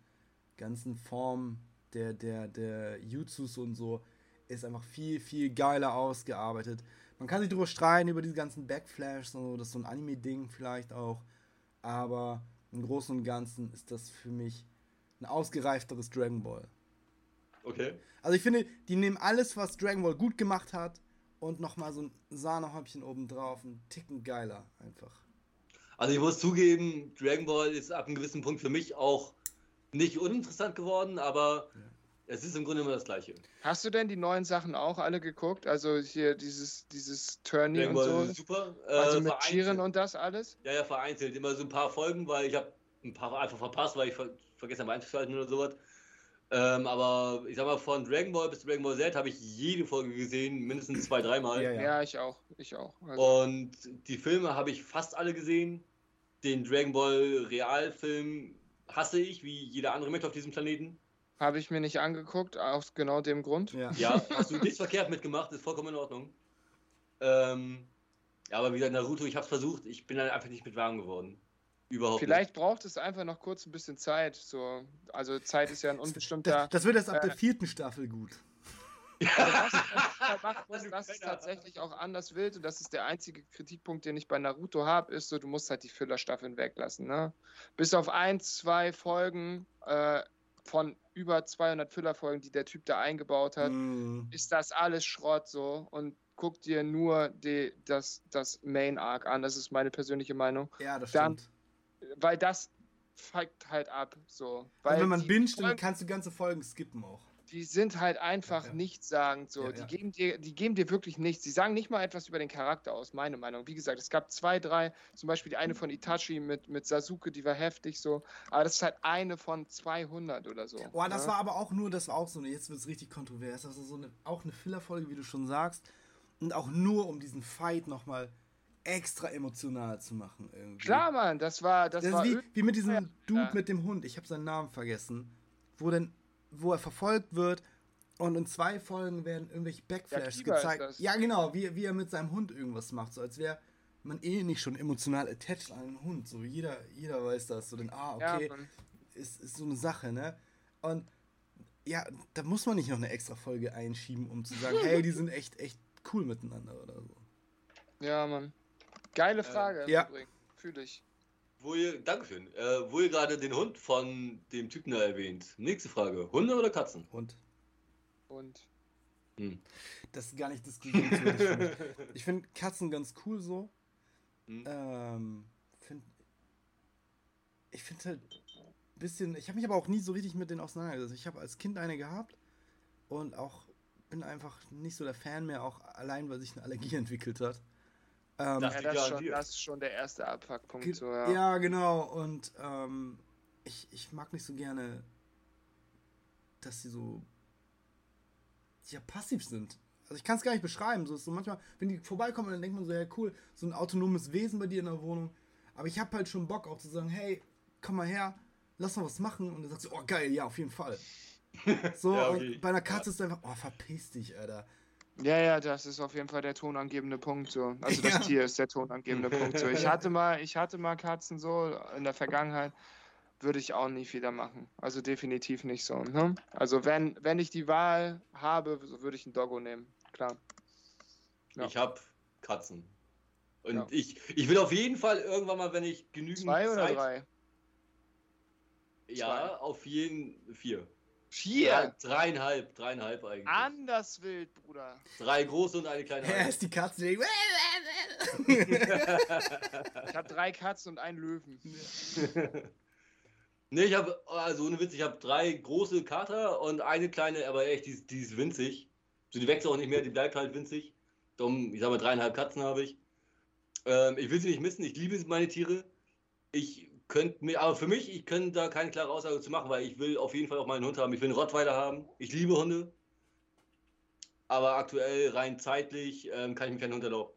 ganzen Formen der, der, der Jutsus und so ist einfach viel, viel geiler ausgearbeitet. Man kann sich darüber streiten, über diese ganzen Backflashes und so, das ist so ein Anime-Ding vielleicht auch. Aber im Großen und Ganzen ist das für mich ein ausgereifteres Dragon Ball. Okay. Also ich finde, die nehmen alles, was Dragon Ball gut gemacht hat und nochmal so ein Sahnehäubchen oben drauf, ein Ticken geiler einfach. Also ich muss zugeben, Dragon Ball ist ab einem gewissen Punkt für mich auch nicht uninteressant geworden, aber ja. Es ist im Grunde immer das Gleiche. Hast du denn die neuen Sachen auch alle geguckt? Also hier dieses, dieses Turnier und so? Super. Also äh, mit Chiren und das alles? Ja, ja, vereinzelt. Immer so ein paar Folgen, weil ich habe ein paar einfach verpasst, weil ich ver vergessen habe einzuschalten oder sowas. Ähm, aber ich sag mal, von Dragon Ball bis Dragon Ball Z habe ich jede Folge gesehen, mindestens zwei, dreimal. Ja, ja. ja, ich auch. Ich auch. Also. Und die Filme habe ich fast alle gesehen. Den Dragon Ball Realfilm hasse ich, wie jeder andere Mensch auf diesem Planeten. Habe ich mir nicht angeguckt, aus genau dem Grund. Ja, ja hast du nichts verkehrt mitgemacht, ist vollkommen in Ordnung. Ähm, ja, aber wie gesagt, Naruto, ich habe es versucht, ich bin dann einfach nicht mit warm geworden. Überhaupt Vielleicht nicht. braucht es einfach noch kurz ein bisschen Zeit. So. Also Zeit ist ja ein unbestimmter. Das, das wird erst ab äh, der vierten Staffel gut. Also was, macht, was, das ist tatsächlich auch anders wild und das ist der einzige Kritikpunkt, den ich bei Naruto habe, ist so, du musst halt die Füllerstaffeln weglassen. Ne? Bis auf ein, zwei Folgen äh, von über 200 Füllerfolgen, die der Typ da eingebaut hat, mm. ist das alles Schrott so und guck dir nur die, das, das Main Arc an. Das ist meine persönliche Meinung. Ja, das Dann, stimmt. Weil das fuckt halt ab. So. Weil also wenn man binscht, dann kannst du ganze Folgen skippen auch die sind halt einfach ja, nichtssagend so. Ja, die, Geben dir, die geben dir wirklich nichts. Sie sagen nicht mal etwas über den Charakter aus, meine Meinung. Wie gesagt, es gab zwei, drei, zum Beispiel die eine von Itachi mit, mit Sasuke, die war heftig so. Aber das ist halt eine von 200 oder so. Boah, das war aber auch nur, das war auch so eine, jetzt wird es richtig kontrovers, das ist so eine, auch eine Fillerfolge, wie du schon sagst. Und auch nur, um diesen Fight nochmal extra emotional zu machen. Irgendwie. Klar, Mann, das war. Das, das war wie, wie mit diesem Dude mit dem Hund, ich habe seinen Namen vergessen, wo dann wo er verfolgt wird und in zwei Folgen werden irgendwelche Backflashes ja, gezeigt. Ja, genau, wie, wie er mit seinem Hund irgendwas macht, so als wäre man eh nicht schon emotional attached an einen Hund. So jeder, jeder weiß das. So, denn, ah, okay, ja, ist, ist so eine Sache, ne? Und ja, da muss man nicht noch eine extra Folge einschieben, um zu sagen, hey, die sind echt, echt cool miteinander oder so. Ja, Mann. Geile Frage. Äh, ja. Fühle ich. Wo ihr, Dankeschön. Äh, wo ihr gerade den Hund von dem Typen da erwähnt. Nächste Frage. Hunde oder Katzen? Hund. Hund. Hm. Das ist gar nicht diskussionswürdig. ich finde Katzen ganz cool so. Hm. Ähm, find, ich finde halt ein bisschen. Ich habe mich aber auch nie so richtig mit denen auseinandergesetzt. Ich habe als Kind eine gehabt und auch bin einfach nicht so der Fan mehr, auch allein, weil sich eine Allergie entwickelt hat. Ähm, das, ja, das, ist schon, das, ist schon, der erste Abfuckpunkt. So, ja. ja. genau. Und ähm, ich, ich mag nicht so gerne, dass sie so ja, passiv sind. Also ich kann es gar nicht beschreiben. So, so manchmal, wenn die vorbeikommen, dann denkt man so, ja cool, so ein autonomes Wesen bei dir in der Wohnung. Aber ich habe halt schon Bock auch zu sagen, hey, komm mal her, lass mal was machen. Und dann sagst du, oh geil, ja, auf jeden Fall. So, ja, okay. und bei einer Katze ja. ist es einfach, oh, verpiss dich, Alter. Ja, ja, das ist auf jeden Fall der tonangebende Punkt so. Also das ja. Tier ist der tonangebende Punkt so. Ich hatte mal, ich hatte mal Katzen so in der Vergangenheit, würde ich auch nicht wieder machen. Also definitiv nicht so. Ne? Also wenn, wenn ich die Wahl habe, so würde ich einen Doggo nehmen, klar. Ja. Ich habe Katzen. Und ja. ich, ich will auf jeden Fall irgendwann mal, wenn ich genügend Zwei oder Zeit, drei? Ja, Zwei. auf jeden vier. Vier? dreieinhalb, dreieinhalb eigentlich. Anders wild, Bruder. Drei große und eine kleine. Er ist die Katze. ich habe drei Katzen und einen Löwen. ne, ich habe, also ohne Witz, ich habe drei große Kater und eine kleine, aber echt, die, die ist winzig. So, die wächst auch nicht mehr, die bleibt halt winzig. Darum, ich sag mal, dreieinhalb Katzen habe ich. Ähm, ich will sie nicht missen, ich liebe meine Tiere. Ich könnte mir, aber für mich, ich könnte da keine klare Aussage zu machen, weil ich will auf jeden Fall auch meinen Hund haben. Ich will einen Rottweiler haben. Ich liebe Hunde. Aber aktuell, rein zeitlich, ähm, kann ich mir keinen Hund erlauben.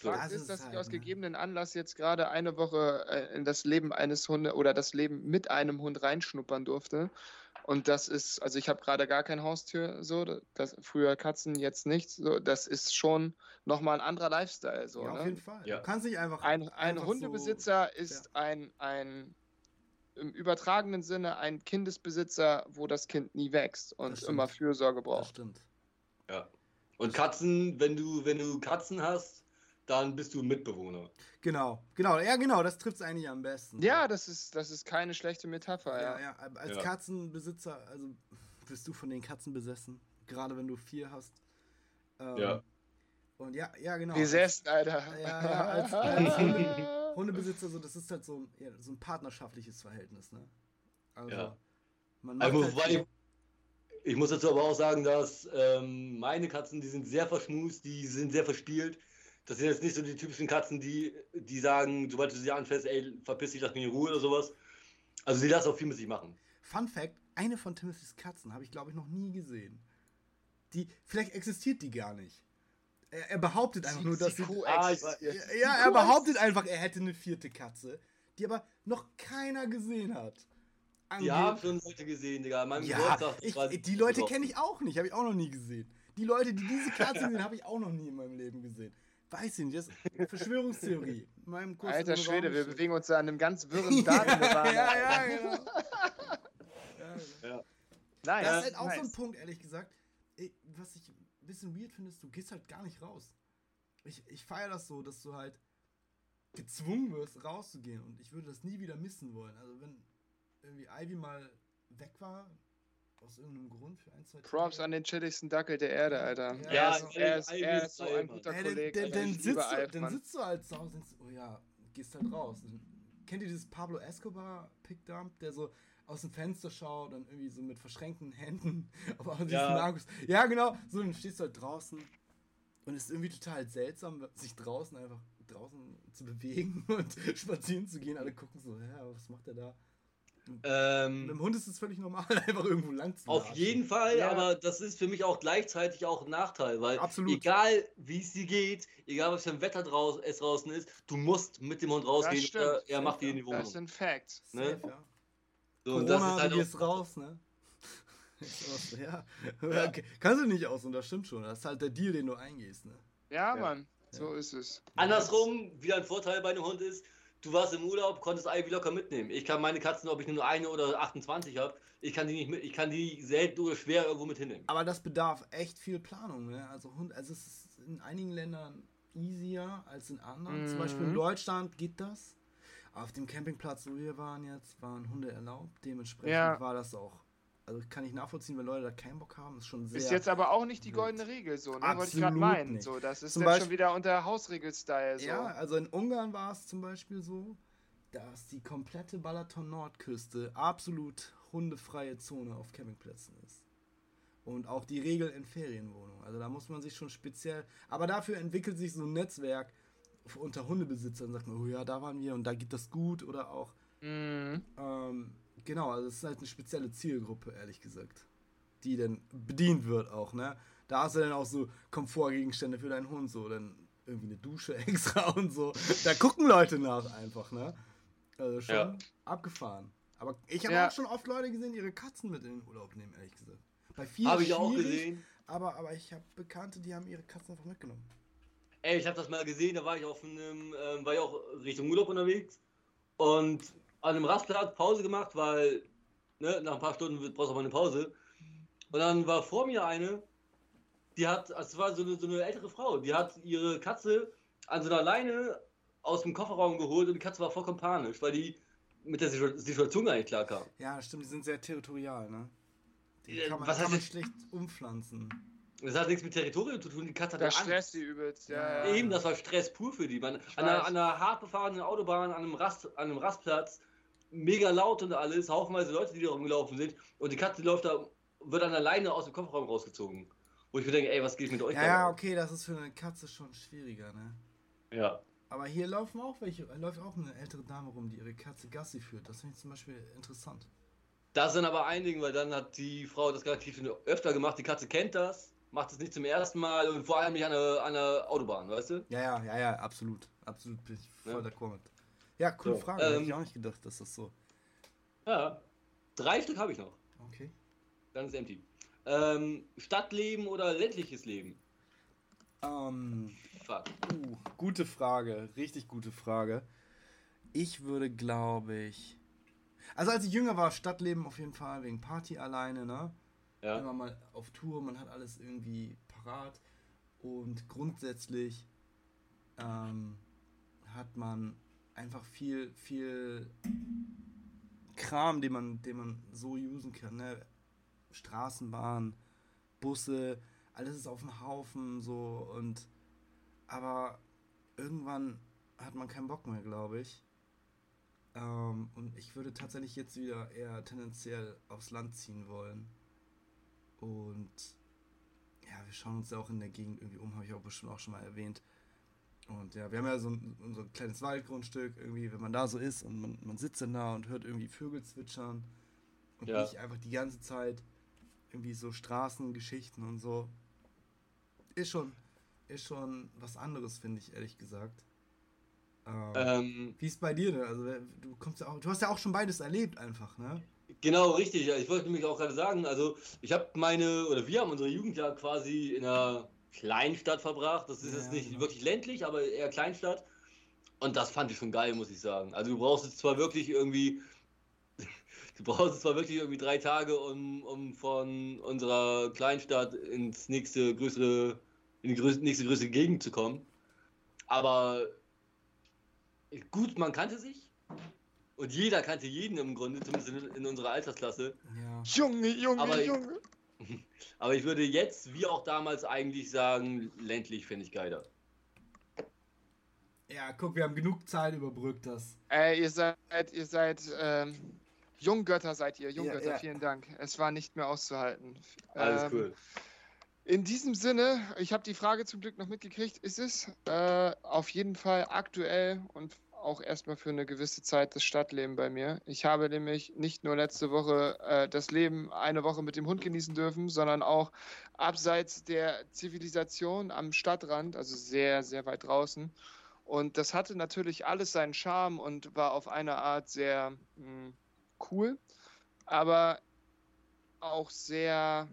So. Fakt ist, dass ich aus ne? gegebenen Anlass jetzt gerade eine Woche äh, in das Leben eines Hundes oder das Leben mit einem Hund reinschnuppern durfte. Und das ist, also ich habe gerade gar kein Haustier, so, das, früher Katzen, jetzt nichts. So, das ist schon nochmal ein anderer Lifestyle. So, ja, ne? auf jeden Fall. Ja. Du kannst nicht einfach. Ein, ein einfach Hundebesitzer so, ist ja. ein, ein im übertragenen Sinne ein Kindesbesitzer, wo das Kind nie wächst und immer Fürsorge braucht. Das stimmt. Ja. Und Katzen, wenn du, wenn du Katzen hast, dann bist du Mitbewohner. Genau, genau, ja genau, das trifft es eigentlich am besten. Ja, das ist, das ist keine schlechte Metapher, ja. Ja, ja als ja. Katzenbesitzer, also bist du von den Katzen besessen, gerade wenn du vier hast. Ähm, ja. Und ja, ja, genau. Besessen, Alter. Ja, ja, als, als Hunde, Hundebesitzer, so, das ist halt so, ja, so ein partnerschaftliches Verhältnis, ne? Also, ja. man macht also, halt ich, ich muss dazu aber auch sagen, dass ähm, meine Katzen, die sind sehr verschmust, die sind sehr verspielt das sind jetzt nicht so die typischen Katzen, die, die sagen, sobald du sie anfährst, ey, verpiss dich, lass mich in Ruhe oder sowas. Also sie lassen auch viel mit sich machen. Fun Fact, eine von Timothys Katzen habe ich, glaube ich, noch nie gesehen. Die, vielleicht existiert die gar nicht. Er, er behauptet einfach sie, nur, dass sie. Ah, ja, er behauptet einfach, er hätte eine vierte Katze, die aber noch keiner gesehen hat. Die haben schon Leute gesehen, Digga. Mein ja, ich, die Leute kenne ich auch nicht, habe ich auch noch nie gesehen. Die Leute, die diese Katze sehen, habe ich auch noch nie in meinem Leben gesehen. Weiß ich nicht, das ist Verschwörungstheorie. meinem Kurs Alter Schwede, wir bewegen uns da an einem ganz wirren Daten. ja, ja, genau. ja, ja. Nice. Das ist halt auch nice. so ein Punkt, ehrlich gesagt. Was ich ein bisschen weird finde, ist, du gehst halt gar nicht raus. Ich, ich feiere das so, dass du halt gezwungen wirst, rauszugehen. Und ich würde das nie wieder missen wollen. Also wenn irgendwie Ivy mal weg war, aus irgendeinem Grund für ein, zwei. Props an den chilligsten Dackel der Erde, Alter. Ja, ja also, er, ist, er ist so ein guter ja, Kollege. Dann, dann, sitzt du, dann sitzt du halt zu Hause und denkst, oh ja, gehst halt raus. Kennt ihr dieses Pablo Escobar Pickdump, der so aus dem Fenster schaut und irgendwie so mit verschränkten Händen aber auch ja. ja, genau. So, dann stehst du halt draußen und es ist irgendwie total seltsam, sich draußen einfach draußen zu bewegen und spazieren zu gehen. Alle gucken so, hä, was macht der da? Ähm, Mit dem Hund ist es völlig normal, einfach irgendwo lang zu Auf jeden Fall, ja. aber das ist für mich auch gleichzeitig auch ein Nachteil, weil Absolut. egal wie es dir geht, egal was für ein Wetter draus, es draußen ist, du musst mit dem Hund rausgehen, er, er macht dir in die Wohnung. Das sind Facts. Ne? Safe, ja. So, Corona, das ist halt du gehst raus, ne? ja. ja. Kannst du nicht aus und das stimmt schon. Das ist halt der Deal, den du eingehst, ne? Ja, ja. Mann, so ist es. Andersrum, wie ein Vorteil bei einem Hund ist, du warst im Urlaub, konntest Ivy locker mitnehmen. Ich kann meine Katzen, ob ich nur eine oder 28 habe, ich kann die nicht mit, ich kann die selten oder schwer irgendwo mit hinnehmen. Aber das bedarf echt viel Planung, ne? Also, also es ist in einigen Ländern easier als in anderen. Mhm. Zum Beispiel in mhm. Deutschland geht das. Auf dem Campingplatz, wo wir waren jetzt, waren Hunde erlaubt. Dementsprechend ja. war das auch also kann ich nachvollziehen, wenn Leute da keinen Bock haben, ist schon sehr. Ist jetzt aber auch nicht die goldene Regel so, ne? Wollte ich gerade meinen. So, das ist dann schon wieder unter Hausregel-Style. So. Ja, also in Ungarn war es zum Beispiel so, dass die komplette Balaton-Nordküste absolut hundefreie Zone auf Campingplätzen ist. Und auch die Regel in Ferienwohnungen. Also da muss man sich schon speziell. Aber dafür entwickelt sich so ein Netzwerk unter Hundebesitzern. Sagt man, oh ja, da waren wir und da geht das gut. Oder auch. Mhm. Ähm, Genau, also es ist halt eine spezielle Zielgruppe, ehrlich gesagt. Die dann bedient wird auch, ne? Da hast du dann auch so Komfortgegenstände für deinen Hund, so dann irgendwie eine Dusche extra und so. Da gucken Leute nach einfach, ne? Also schon ja. abgefahren. Aber ich habe ja. auch schon oft Leute gesehen, die ihre Katzen mit in den Urlaub nehmen, ehrlich gesagt. Bei vielen Habe ich auch gesehen. Aber, aber ich habe Bekannte, die haben ihre Katzen einfach mitgenommen. Ey, ich habe das mal gesehen, da war ich auf einem, ähm, war ich auch Richtung Urlaub unterwegs und an einem Rastplatz Pause gemacht, weil ne, nach ein paar Stunden brauchst du auch mal eine Pause. Und dann war vor mir eine, die hat, also es war so eine, so eine ältere Frau, die hat ihre Katze an so einer Leine aus dem Kofferraum geholt und die Katze war vollkommen panisch, weil die mit der Situation gar nicht klar kam. Ja, stimmt, die sind sehr territorial, ne? Die kann man, Was kann man schlecht umpflanzen. Das hat nichts mit Territorium zu tun, die Katze hat ja Stress die übelst, ja, ja. Eben, das war Stress pur für die. Man, an, einer, an einer hart befahrenen Autobahn, an einem, Rast, an einem Rastplatz, mega laut und alles, haufenweise Leute, die da rumgelaufen sind und die Katze läuft da, wird dann alleine aus dem Kofferraum rausgezogen. Wo ich mir denke, ey, was geht mit euch? Ja, okay, das ist für eine Katze schon schwieriger, ne? Ja. Aber hier laufen auch welche, läuft auch eine ältere Dame rum, die ihre Katze Gassi führt. Das finde ich zum Beispiel interessant. Das sind aber einigen, weil dann hat die Frau das relativ öfter gemacht. Die Katze kennt das, macht es nicht zum ersten Mal und vor allem nicht an der, an der Autobahn, weißt du? Ja, ja, ja, ja, absolut. Absolut bin ich voll ja. d'accord mit. Ja, coole so, Frage. Ähm, Hätte ich auch nicht gedacht, dass das so. Ja, drei Stück habe ich noch. Okay. Dann ist empty. Ähm, Stadtleben oder ländliches Leben? Ähm, Fuck. Uh, gute Frage. Richtig gute Frage. Ich würde, glaube ich. Also, als ich jünger war, Stadtleben auf jeden Fall, wegen Party alleine, ne? Ja. Immer mal auf Tour, man hat alles irgendwie parat. Und grundsätzlich ähm, hat man einfach viel, viel Kram, den man, den man so usen kann. Ne? Straßenbahn, Busse, alles ist auf dem Haufen so und aber irgendwann hat man keinen Bock mehr, glaube ich. Ähm, und ich würde tatsächlich jetzt wieder eher tendenziell aufs Land ziehen wollen. Und ja, wir schauen uns ja auch in der Gegend irgendwie um, habe ich auch bestimmt auch schon mal erwähnt. Und ja, wir haben ja so ein, so ein kleines Waldgrundstück, irgendwie, wenn man da so ist und man, man sitzt dann da und hört irgendwie Vögel zwitschern und ja. nicht einfach die ganze Zeit irgendwie so Straßengeschichten und so. Ist schon, ist schon was anderes, finde ich, ehrlich gesagt. Ähm, ähm, wie ist bei dir denn? Also du kommst ja auch, du hast ja auch schon beides erlebt einfach, ne? Genau, richtig. Ich wollte nämlich auch gerade sagen, also ich habe meine, oder wir haben unsere Jugend ja quasi in einer Kleinstadt verbracht. Das ist ja, jetzt nicht genau. wirklich ländlich, aber eher Kleinstadt. Und das fand ich schon geil, muss ich sagen. Also du brauchst jetzt zwar wirklich irgendwie, du brauchst zwar wirklich irgendwie drei Tage, um, um von unserer Kleinstadt ins nächste größere, in die größte, nächste größere Gegend zu kommen. Aber gut, man kannte sich. Und jeder kannte jeden im Grunde, zumindest in, in unserer Altersklasse. Ja. Junge, Junge, aber, Junge. Aber ich würde jetzt, wie auch damals, eigentlich sagen, ländlich finde ich geiler. Ja, guck, wir haben genug Zeit überbrückt das. Äh, ihr seid, ihr seid, ähm, Junggötter seid ihr, Junggötter, ja, ja. vielen Dank. Es war nicht mehr auszuhalten. Alles ähm, cool. In diesem Sinne, ich habe die Frage zum Glück noch mitgekriegt, ist es äh, auf jeden Fall aktuell und auch erstmal für eine gewisse Zeit das Stadtleben bei mir. Ich habe nämlich nicht nur letzte Woche äh, das Leben eine Woche mit dem Hund genießen dürfen, sondern auch abseits der Zivilisation am Stadtrand, also sehr, sehr weit draußen. Und das hatte natürlich alles seinen Charme und war auf eine Art sehr mh, hm, cool, aber auch sehr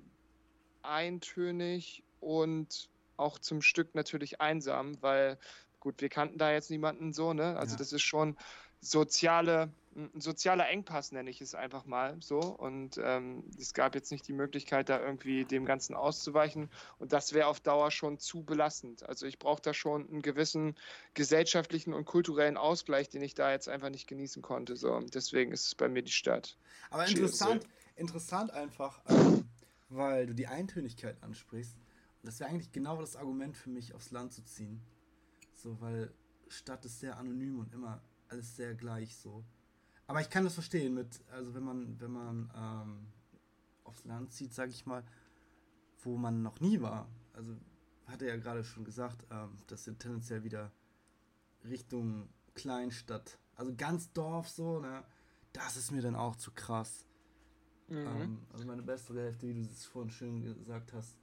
eintönig und auch zum Stück natürlich einsam, weil gut, wir kannten da jetzt niemanden so, ne? Also ja. das ist schon soziale, ein sozialer Engpass, nenne ich es einfach mal so. Und ähm, es gab jetzt nicht die Möglichkeit, da irgendwie dem Ganzen auszuweichen. Und das wäre auf Dauer schon zu belastend. Also ich brauche da schon einen gewissen gesellschaftlichen und kulturellen Ausgleich, den ich da jetzt einfach nicht genießen konnte. So. Und deswegen ist es bei mir die Stadt. Aber interessant, interessant einfach, ähm, weil du die Eintönigkeit ansprichst. Das wäre eigentlich genau das Argument für mich, aufs Land zu ziehen. So, weil Stadt ist sehr anonym und immer alles sehr gleich so. Aber ich kann das verstehen mit, also wenn man, wenn man ähm, aufs Land zieht, sag ich mal, wo man noch nie war. Also hat er ja gerade schon gesagt, ähm, dass er tendenziell wieder Richtung Kleinstadt, also ganz Dorf so, ne? Das ist mir dann auch zu krass. Mhm. Ähm, also meine beste Hälfte, wie du es vorhin schön gesagt hast,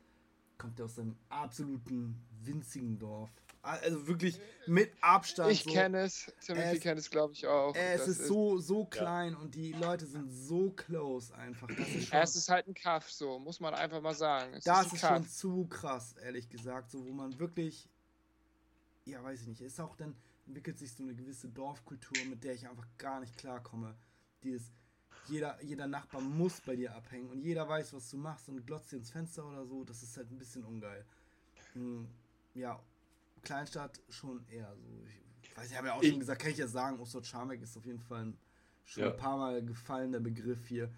kommt ja aus einem absoluten winzigen Dorf. Also wirklich mit Abstand. Ich so. kenne es. Timothy kennt es, glaube ich, auch. Es ist, ist, so, so klein ja. und die Leute sind so close einfach. Das ist schon, es ist halt ein Kaff, so, muss man einfach mal sagen. Es das ist, ist schon zu krass, ehrlich gesagt. So, wo man wirklich, ja, weiß ich nicht, ist auch dann entwickelt sich so eine gewisse Dorfkultur, mit der ich einfach gar nicht klarkomme. Dieses, jeder, jeder Nachbar muss bei dir abhängen und jeder weiß, was du machst und glotzt dir ins Fenster oder so. Das ist halt ein bisschen ungeil. Hm, ja, Kleinstadt schon eher so. Ich weiß, ich habe ja auch ich, schon gesagt, kann ich ja sagen, Ostort Scharmeck ist auf jeden Fall ein, schon ja. ein paar Mal gefallen, der Begriff hier.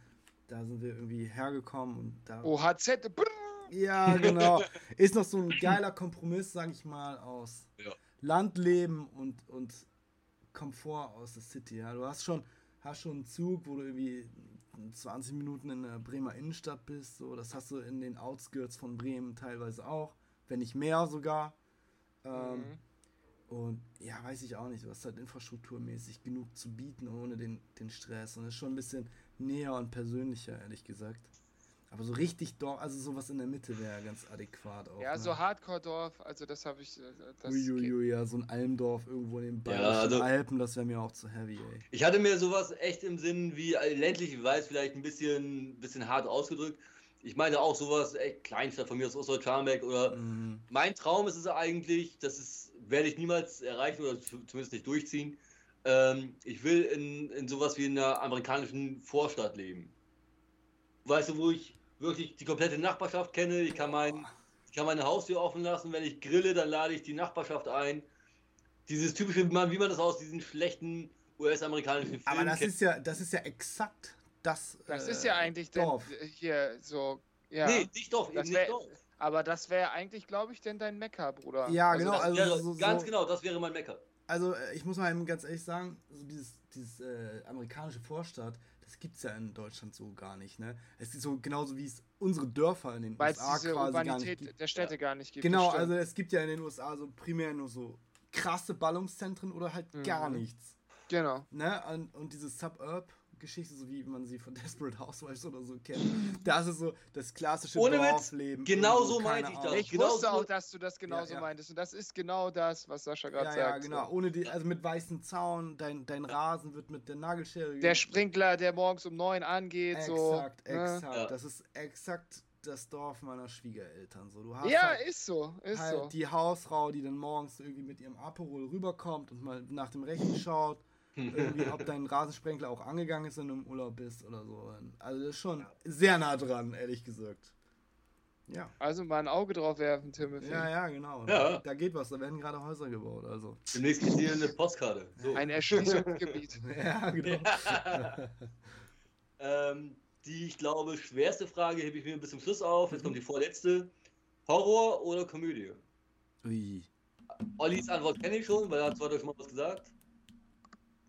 Da sind wir irgendwie hergekommen und da. OHZ. Brrr. Ja, genau. ist noch so ein geiler Kompromiss, sag ich mal, aus ja. Landleben und, und Komfort aus der City. Ja, du hast schon, hast schon einen Zug, wo du irgendwie 20 Minuten in der Bremer Innenstadt bist. So, das hast du in den Outskirts von Bremen teilweise auch, wenn nicht mehr sogar. Ähm, mhm. Und ja, weiß ich auch nicht, du hast halt infrastrukturmäßig genug zu bieten, ohne den, den Stress. Und das ist schon ein bisschen näher und persönlicher, ehrlich gesagt. Aber so richtig Dorf, also sowas in der Mitte wäre ganz adäquat auch. Ja, ne? so Hardcore-Dorf, also das habe ich. Äh, Uiuiui, ja, so ein Almdorf irgendwo in den Bayerischen ja, also, Alpen, das wäre mir auch zu heavy, ey. Ich hatte mir sowas echt im Sinn wie äh, ländlich, ich weiß, vielleicht ein bisschen, bisschen hart ausgedrückt, ich meine auch sowas, ey, Kleinstadt von mir aus Ostdeutsch-Scharmbeck oder mhm. mein Traum ist es eigentlich, das ist, werde ich niemals erreichen oder zumindest nicht durchziehen. Ähm, ich will in, in sowas wie in einer amerikanischen Vorstadt leben. Weißt du, wo ich wirklich die komplette Nachbarschaft kenne, ich kann, mein, ich kann meine Haustür offen lassen, wenn ich grille, dann lade ich die Nachbarschaft ein. Dieses typische, wie man, wie man das aus diesen schlechten US-amerikanischen Filmen Aber das kennt. ist ja, das ist ja exakt das. Das äh, ist ja eigentlich Dorf. Denn, hier so. Ja, nee, nicht Dorf, das wär, nicht Dorf. Aber das wäre eigentlich, glaube ich, denn dein Mecker, Bruder. Ja, also genau. Also wäre, so, ganz so, genau, das wäre mein Mecker. Also, äh, ich muss mal eben ganz ehrlich sagen, so dieses, dieses äh, amerikanische Vorstadt, das gibt es ja in Deutschland so gar nicht, ne? Es ist so genauso wie es unsere Dörfer in den Weil USA diese quasi Urbanität gar nicht gibt. der Städte ja. gar nicht gibt. Genau, also es gibt ja in den USA so primär nur so krasse Ballungszentren oder halt mhm. gar nichts. Genau. Ne? Und, und diese Suburb Geschichte, so wie man sie von Desperate Housewives oder so kennt. Das ist so das klassische Ohne Dorfleben. Genau so meinte ich das. Ich genau wusste auch, dass du das genauso ja, ja. meintest. Und das ist genau das, was Sascha gerade ja, sagt. Ja, genau. So. Ohne die, also mit weißem Zaun, dein, dein Rasen wird mit der Nagelschere. Der Sprinkler, der morgens um neun angeht. Exakt, so. exakt. Ja. Das ist exakt das Dorf meiner Schwiegereltern. So, du hast ja, halt, ist so, ist halt so. Die Hausfrau, die dann morgens irgendwie mit ihrem Aperol rüberkommt und mal nach dem Rechten schaut irgendwie, ob dein Rasensprenkler auch angegangen ist, wenn du im Urlaub bist oder so. Also das ist schon sehr nah dran, ehrlich gesagt. Ja. Also mal ein Auge drauf werfen, Timothy. Ja, ja, genau. Ja. Da geht was, da werden gerade Häuser gebaut. Also. Demnächst kriegt ihr eine Postkarte. So. Ein Erschließungsgebiet. ja, genau. Ja. ähm, die, ich glaube, schwerste Frage hebe ich mir bis zum Schluss auf. Jetzt kommt die vorletzte. Horror oder Komödie? Ui. Ollis Antwort kenne ich schon, weil er hat zwar schon mal was gesagt.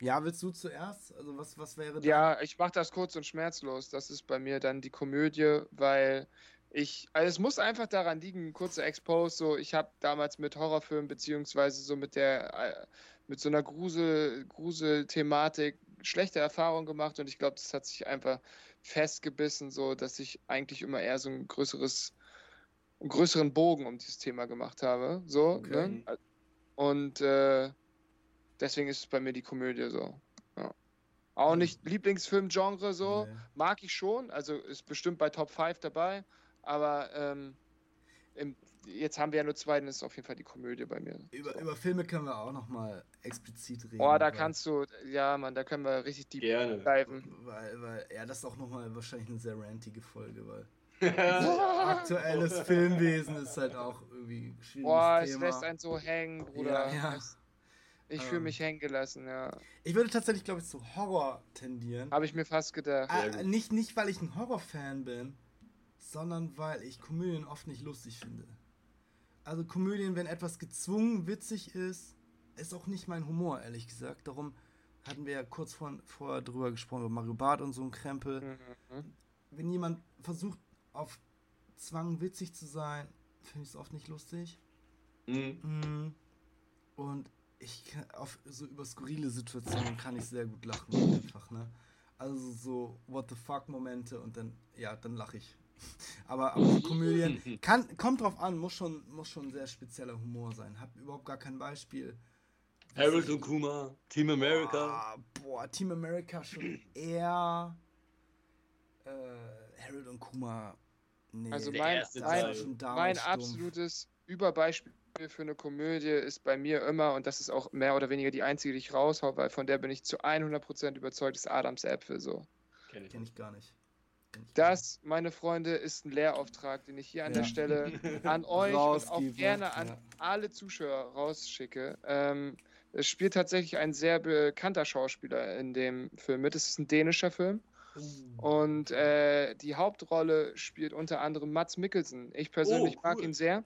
Ja, willst du zuerst? Also was, was wäre da? Ja, ich mache das kurz und schmerzlos. Das ist bei mir dann die Komödie, weil ich, also es muss einfach daran liegen, kurze Expose, so ich habe damals mit Horrorfilmen beziehungsweise so mit der, äh, mit so einer Grusel, Grusel-Thematik schlechte Erfahrungen gemacht und ich glaube, das hat sich einfach festgebissen, so dass ich eigentlich immer eher so ein größeres, einen größeren Bogen um dieses Thema gemacht habe, so, okay. ne? Und äh, Deswegen ist es bei mir die Komödie so. Ja. Auch nicht Lieblingsfilmgenre so. Nee. Mag ich schon. Also ist bestimmt bei Top 5 dabei. Aber ähm, im, jetzt haben wir ja nur zwei, dann ist es auf jeden Fall die Komödie bei mir. Über, über Filme können wir auch nochmal explizit reden. Oh, da kannst du, ja, Mann, da können wir richtig deep Gerne. bleiben. Weil, weil, ja, das ist auch nochmal wahrscheinlich eine sehr rantige Folge, weil aktuelles Filmwesen ist halt auch irgendwie schwierig. Boah, es lässt einen so hängen, Bruder. Ja, ja. Ich fühle ähm. mich hängen gelassen, ja. Ich würde tatsächlich, glaube ich, zu Horror tendieren. Habe ich mir fast gedacht. Äh, nicht, nicht, weil ich ein Horrorfan bin, sondern weil ich Komödien oft nicht lustig finde. Also Komödien, wenn etwas gezwungen witzig ist, ist auch nicht mein Humor, ehrlich gesagt. Darum hatten wir ja kurz vor, vorher drüber gesprochen, über Mario Barth und so ein Krempel. Mhm. Wenn jemand versucht, auf Zwang witzig zu sein, finde ich es oft nicht lustig. Mhm. mhm. Und ich kann auf so über skurrile Situationen kann ich sehr gut lachen einfach, ne? Also so what the fuck Momente und dann ja, dann lache ich. Aber, aber so Komödien kann kommt drauf an, muss schon muss schon sehr spezieller Humor sein. Hab überhaupt gar kein Beispiel. Harold und Kuma, Team America. Boah, boah Team America schon eher äh, Harold und Kuma. Nee, also mein, mein, mein absolutes Überbeispiel für eine Komödie ist bei mir immer, und das ist auch mehr oder weniger die einzige, die ich raushau, weil von der bin ich zu 100% überzeugt, ist Adams Äpfel so. Kenn ich, Kenn ich gar nicht. Ich das, meine Freunde, ist ein Lehrauftrag, den ich hier an ja. der Stelle an euch und auch gerne an ja. alle Zuschauer rausschicke. Ähm, es spielt tatsächlich ein sehr bekannter Schauspieler in dem Film mit. Es ist ein dänischer Film. Oh. Und äh, die Hauptrolle spielt unter anderem Mats Mikkelsen. Ich persönlich oh, cool. mag ihn sehr.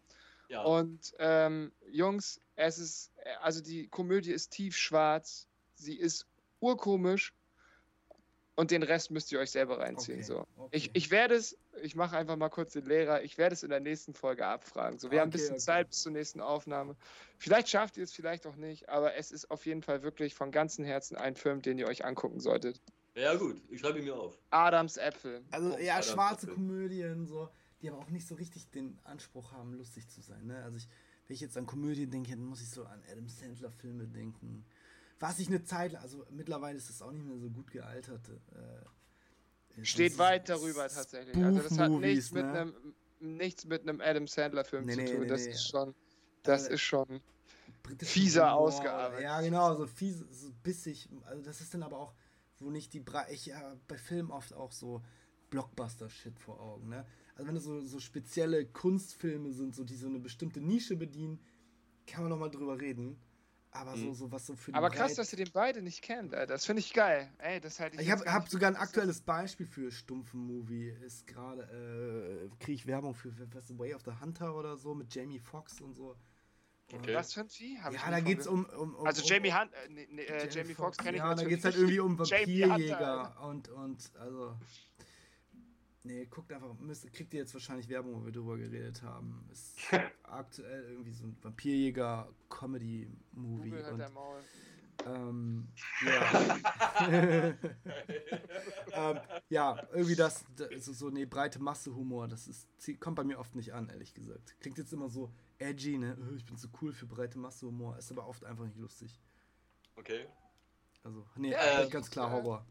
Ja. Und ähm, Jungs, es ist, also die Komödie ist tiefschwarz, sie ist urkomisch und den Rest müsst ihr euch selber reinziehen. Okay, so. Okay. Ich, ich werde es, ich mache einfach mal kurz den Lehrer, ich werde es in der nächsten Folge abfragen. So, wir okay, haben ein bisschen Zeit bis zur nächsten Aufnahme. Vielleicht schafft ihr es, vielleicht auch nicht, aber es ist auf jeden Fall wirklich von ganzem Herzen ein Film, den ihr euch angucken solltet. Ja, gut, ich schreibe ihn mir auf. Adams Äpfel. Also, ja, Adams schwarze Äpfel. Komödien, so die aber auch nicht so richtig den Anspruch haben, lustig zu sein. Ne? Also ich, wenn ich jetzt an Komödien denke, dann muss ich so an Adam Sandler Filme denken. Was ich eine Zeit, also mittlerweile ist es auch nicht mehr so gut gealtert. Äh, Steht weit darüber tatsächlich. Also das hat nichts mit ne? einem nichts mit einem Adam Sandler Film nee, zu tun. Nee, das nee, ist schon, das äh, ist schon fieser Humor, ausgearbeitet. Ja, genau, so fies, so bissig. Also das ist dann aber auch, wo nicht die Bra ich ja bei Filmen oft auch so Blockbuster-Shit vor Augen, ne? Also wenn es so, so spezielle Kunstfilme sind, so die so eine bestimmte Nische bedienen, kann man noch mal drüber reden. Aber so, mhm. so was so für Aber krass, Breit dass ihr den beide nicht kennt, Alter. Das finde ich geil. Ey, das halt ich. Ich habe hab sogar ein aktuelles Beispiel für stumpfen Movie. Ist gerade, äh, kriege ich Werbung für, für was, Way of the Hunter oder so mit Jamie Foxx und so. Okay. Was für ein Vieh? Hab ja, da geht's um, um, um, Also Jamie Hunt, äh, nee, nee, äh, Jamie, Jamie Foxx kenne ich Ja, da geht's halt irgendwie um Vampirjäger und, und, also. Nee, guckt einfach, müsst, kriegt ihr jetzt wahrscheinlich Werbung, wo wir drüber geredet haben. Ist aktuell irgendwie so ein Vampirjäger-Comedy-Movie. Halt ähm, ja. ähm, ja, irgendwie das, das so eine breite Masse-Humor, das ist, kommt bei mir oft nicht an, ehrlich gesagt. Klingt jetzt immer so edgy, ne? Oh, ich bin so cool für breite Masse-Humor, ist aber oft einfach nicht lustig. Okay. Also, nee, äh, ganz klar Horror.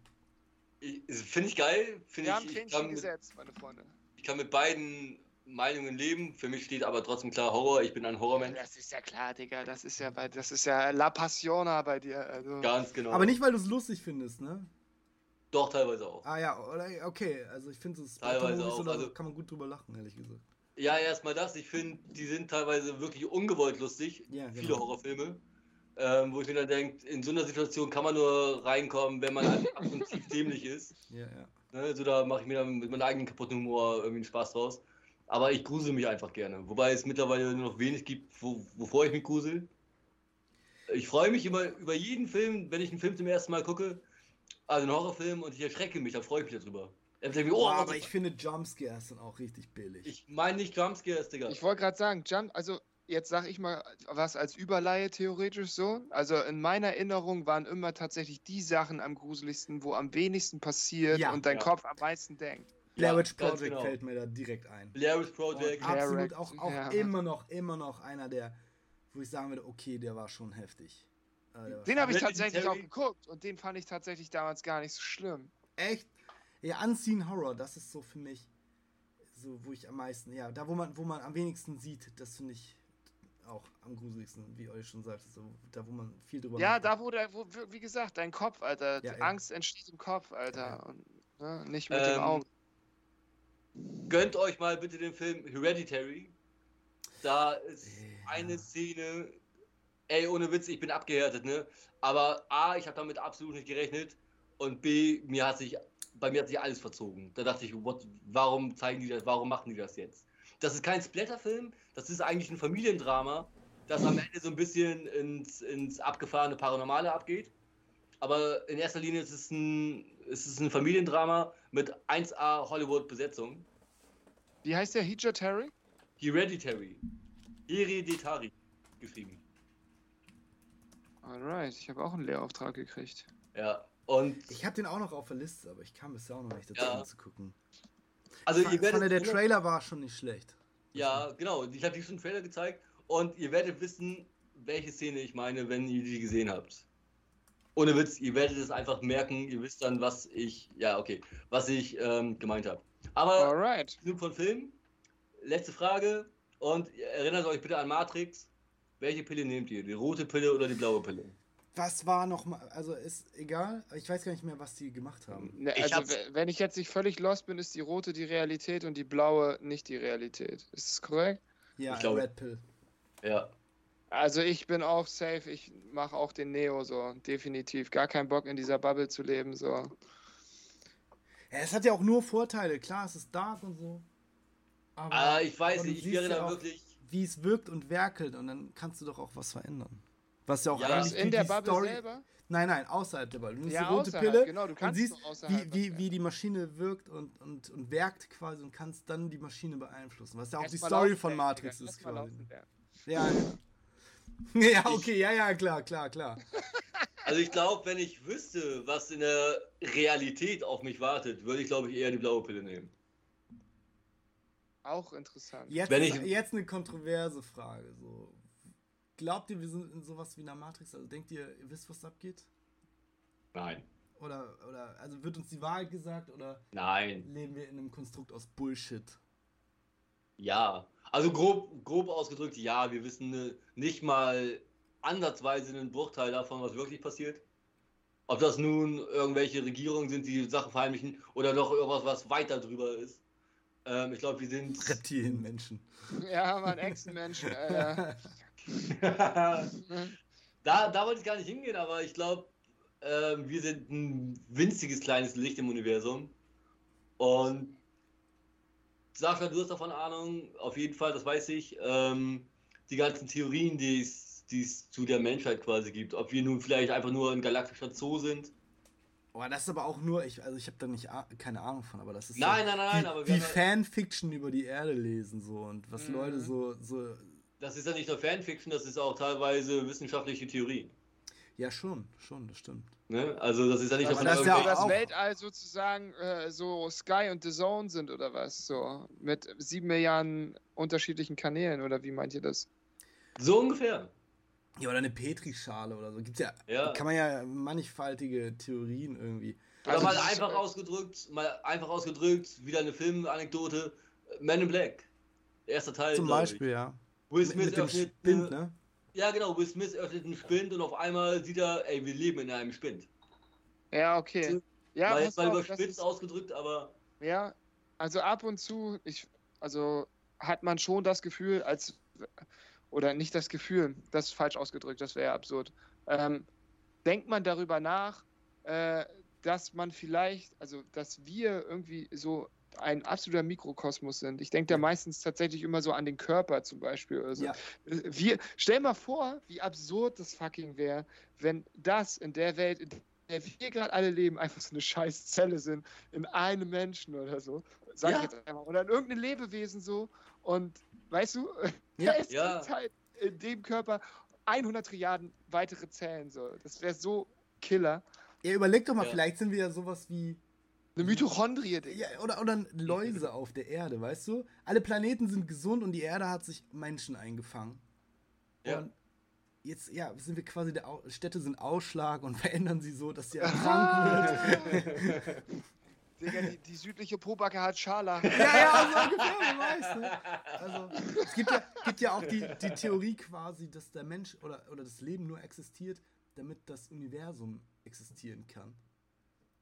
Finde ich geil. Find Wir ich, haben Fähnchen gesetzt, meine Freunde. Ich kann mit beiden Meinungen leben. Für mich steht aber trotzdem klar Horror. Ich bin ein Horrormensch. Das ist ja klar, Digga. Das ist ja bei, das ist ja La Passiona bei dir. Also. Ganz genau. Aber nicht, weil du es lustig findest, ne? Doch, teilweise auch. Ah ja, okay. Also ich finde es teilweise auch. Also, kann man gut drüber lachen, ehrlich gesagt. Ja, erstmal das. Ich finde, die sind teilweise wirklich ungewollt lustig. Ja, genau. Viele Horrorfilme. Ähm, wo ich mir dann denke, in so einer Situation kann man nur reinkommen, wenn man einfach abgrundtief dämlich ist. Ja, ja. Ne, also da mache ich mir dann mit meinem eigenen kaputten Humor irgendwie einen Spaß draus. Aber ich grusel mich einfach gerne. Wobei es mittlerweile nur noch wenig gibt, wo, wovor ich mich grusel. Ich freue mich immer über jeden Film, wenn ich einen Film zum ersten Mal gucke, also einen Horrorfilm, und ich erschrecke mich, dann freue ich mich darüber. Ich, oh, aber ich finde Jumpscares dann auch richtig billig. Ich meine nicht Jumpscares, Digga. Ich wollte gerade sagen, Jump, also jetzt sage ich mal was als Überleihe theoretisch so. Also in meiner Erinnerung waren immer tatsächlich die Sachen am gruseligsten, wo am wenigsten passiert ja, und dein ja. Kopf am meisten denkt. Blair Witch Project genau. fällt mir da direkt ein. Blair Witch Project. Und absolut auch, auch ja. immer noch, immer noch einer der, wo ich sagen würde, okay, der war schon heftig. Äh, den habe ich tatsächlich auch geguckt und den fand ich tatsächlich damals gar nicht so schlimm. Echt? Ja, Unseen Horror, das ist so für mich so, wo ich am meisten, ja, da wo man, wo man am wenigsten sieht, das finde ich auch am gruseligsten, wie euch schon sagt, so, da wo man viel drüber Ja, da wo der, wo, wie gesagt, dein Kopf, Alter, ja, Angst ja. entsteht im Kopf, Alter, ja. und ne, nicht mit ähm, dem Auge. Gönnt euch mal bitte den Film Hereditary. Da ist eine Szene, ey, ohne Witz, ich bin abgehärtet, ne? Aber A, ich habe damit absolut nicht gerechnet und B, mir hat sich, bei mir hat sich alles verzogen. Da dachte ich, what, warum zeigen die das, warum machen die das jetzt? Das ist kein Splatterfilm, das ist eigentlich ein Familiendrama, das am Ende so ein bisschen ins, ins abgefahrene Paranormale abgeht. Aber in erster Linie ist es ein, ist es ein Familiendrama mit 1A Hollywood-Besetzung. Wie heißt der? Hereditary? Hereditary. Hereditary geschrieben. Alright, ich habe auch einen Lehrauftrag gekriegt. Ja, und. Ich habe den auch noch auf der Liste, aber ich kam bisher auch noch nicht dazu ja. anzugucken. Also ich ihr werdet fand, der Trailer war schon nicht schlecht. Ja, genau. Ich habe dir schon einen Trailer gezeigt und ihr werdet wissen, welche Szene ich meine, wenn ihr die gesehen habt. Ohne Witz, ihr werdet es einfach merken, ihr wisst dann, was ich, ja, okay, was ich ähm, gemeint habe. Aber Alright. genug von Film. Letzte Frage und erinnert euch bitte an Matrix. Welche Pille nehmt ihr? Die rote Pille oder die blaue Pille? Was war noch mal, also ist egal, ich weiß gar nicht mehr, was die gemacht haben. Ne, also, ich wenn ich jetzt nicht völlig lost bin, ist die rote die Realität und die blaue nicht die Realität. Ist das korrekt? Ja, ich glaube, Red Pill. Ja. Also ich bin auch safe, ich mache auch den Neo so, definitiv. Gar keinen Bock in dieser Bubble zu leben, so. Ja, es hat ja auch nur Vorteile, klar, es ist dark und so. Aber, ah, ich weiß nicht, ich wäre da wirklich. Wie es wirkt und werkelt und dann kannst du doch auch was verändern. Was ja auch ja, in der Bubble Story selber? Nein, nein, außerhalb der Bubble. Du nimmst ja, die rote Pille genau, du und siehst, wie, wie, wie die Maschine wirkt und, und, und werkt quasi und kannst dann die Maschine beeinflussen. Was ja auch Erst die Story von Matrix ist quasi. Ja, ja. ja, okay, ja, ja, klar, klar, klar. Also ich glaube, wenn ich wüsste, was in der Realität auf mich wartet, würde ich, glaube ich, eher die blaue Pille nehmen. Auch interessant. Jetzt, wenn ich, jetzt eine kontroverse Frage. So. Glaubt ihr, wir sind in sowas wie einer Matrix? Also denkt ihr, ihr wisst, was abgeht? Nein. Oder, oder, also wird uns die Wahrheit gesagt oder Nein. leben wir in einem Konstrukt aus Bullshit? Ja. Also grob, grob ausgedrückt, ja, wir wissen nicht mal ansatzweise einen Bruchteil davon, was wirklich passiert. Ob das nun irgendwelche Regierungen sind, die Sachen verheimlichen oder noch irgendwas, was weiter drüber ist. Ähm, ich glaube, wir sind. Reptilienmenschen. Ja, man, Echsenmenschen. Äh, da, da wollte ich gar nicht hingehen, aber ich glaube, äh, wir sind ein winziges kleines Licht im Universum. Und Sascha, du hast davon Ahnung, auf jeden Fall, das weiß ich. Ähm, die ganzen Theorien, die es zu der Menschheit quasi gibt. Ob wir nun vielleicht einfach nur ein galaktischer Zoo sind. Boah, das ist aber auch nur, ich, also ich habe da nicht keine Ahnung von, aber das ist nein, so, nein, nein, wie, aber wie Fanfiction über die Erde lesen so und was mhm. Leute so, so das ist ja nicht nur Fanfiction, das ist auch teilweise wissenschaftliche Theorie. Ja, schon, schon, das stimmt. Ne? Also das ist ja nicht, dass das, ja das Weltall sozusagen äh, so Sky und The Zone sind oder was? So mit sieben Milliarden unterschiedlichen Kanälen oder wie meint ihr das? So ungefähr. Ja, oder eine Petrischale oder so. Gibt's ja, ja. kann man ja mannigfaltige Theorien irgendwie. Oder also mal einfach ausgedrückt, mal einfach ausgedrückt, wieder eine Filmanekdote. Man in Black. Erster Teil. Zum Beispiel, ich. ja. Will Smith mit, mit öffnet. Spind, ne? Ja, genau. Will Smith öffnet einen Spind und auf einmal sieht er, ey, wir leben in einem Spind. Ja, okay. Ja, mal jetzt mal überspitzt ausgedrückt, aber. Ja, also ab und zu, ich, also hat man schon das Gefühl, als. Oder nicht das Gefühl, das ist falsch ausgedrückt, das wäre absurd. Ähm, denkt man darüber nach, äh, dass man vielleicht, also dass wir irgendwie so ein absoluter Mikrokosmos sind. Ich denke da meistens tatsächlich immer so an den Körper zum Beispiel. Oder so. ja. wir, stell mal vor, wie absurd das fucking wäre, wenn das in der Welt, in der wir gerade alle leben, einfach so eine scheiß Zelle sind, in einem Menschen oder so. Sag ja. ich jetzt einmal. Oder in irgendeinem Lebewesen so. Und weißt du, ja. ist ja. halt in dem Körper 100 Trilliarden weitere Zellen. So. Das wäre so Killer. Ja, überleg doch mal, ja. vielleicht sind wir ja sowas wie eine Mitochondrie, Digga. Ja, oder, oder Läuse auf der Erde, weißt du? Alle Planeten sind gesund und die Erde hat sich Menschen eingefangen. Ja. Und jetzt, ja, sind wir quasi, der Städte sind Ausschlag und verändern sie so, dass sie krank wird. Digga, die, die südliche Pobacke hat Schala. Ja, ja, also ungefähr, wer weiß. Ne? Also, es gibt ja, gibt ja auch die, die Theorie quasi, dass der Mensch oder, oder das Leben nur existiert, damit das Universum existieren kann.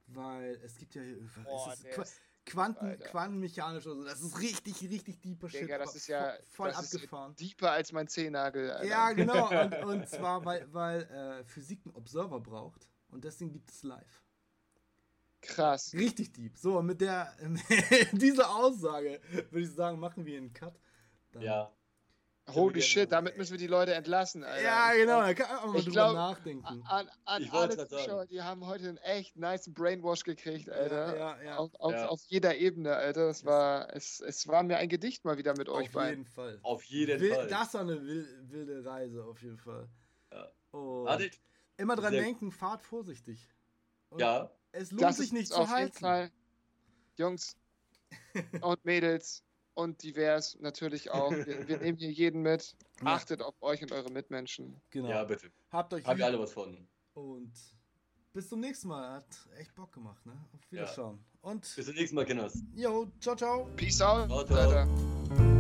Weil es gibt ja. Boah, es ist, Quanten, quantenmechanisch oder so. Das ist richtig, richtig deeper Shit. Digga, das ist ja voll das abgefahren. Ist deeper als mein Zehennagel. Alter. Ja, genau. Und, und zwar, weil, weil äh, Physik einen Observer braucht und deswegen gibt es live. Krass. Richtig deep. So, mit der dieser Aussage würde ich sagen, machen wir einen Cut. Dann ja. Holy shit, damit müssen wir die Leute entlassen, Alter. Ja, genau, da kann man mal drüber glaub, nachdenken. An, an alle Zuschauer, die haben heute einen echt nice Brainwash gekriegt, Alter. Ja, ja, ja. Auf, auf, ja. auf jeder Ebene, Alter. Das war, es, es war mir ein Gedicht mal wieder mit auf euch beiden. Auf jeden Fall. Auf jeden Fall. Das war eine wilde Reise, auf jeden Fall. Ja. Und immer dran Sehr denken, fahrt vorsichtig. Und ja. Es lohnt das sich nicht zu heizen. Jeden Fall, Jungs und Mädels, und divers natürlich auch. Wir, wir nehmen hier jeden mit. Achtet auf euch und eure Mitmenschen. Genau. Ja, bitte. Habt euch Haben wir alle was von. Und bis zum nächsten Mal. Hat echt Bock gemacht, ne? Auf Wiederschauen. Ja. Und bis zum nächsten Mal, Kinders. Jo, ciao, ciao. Peace out. Ciao, ciao.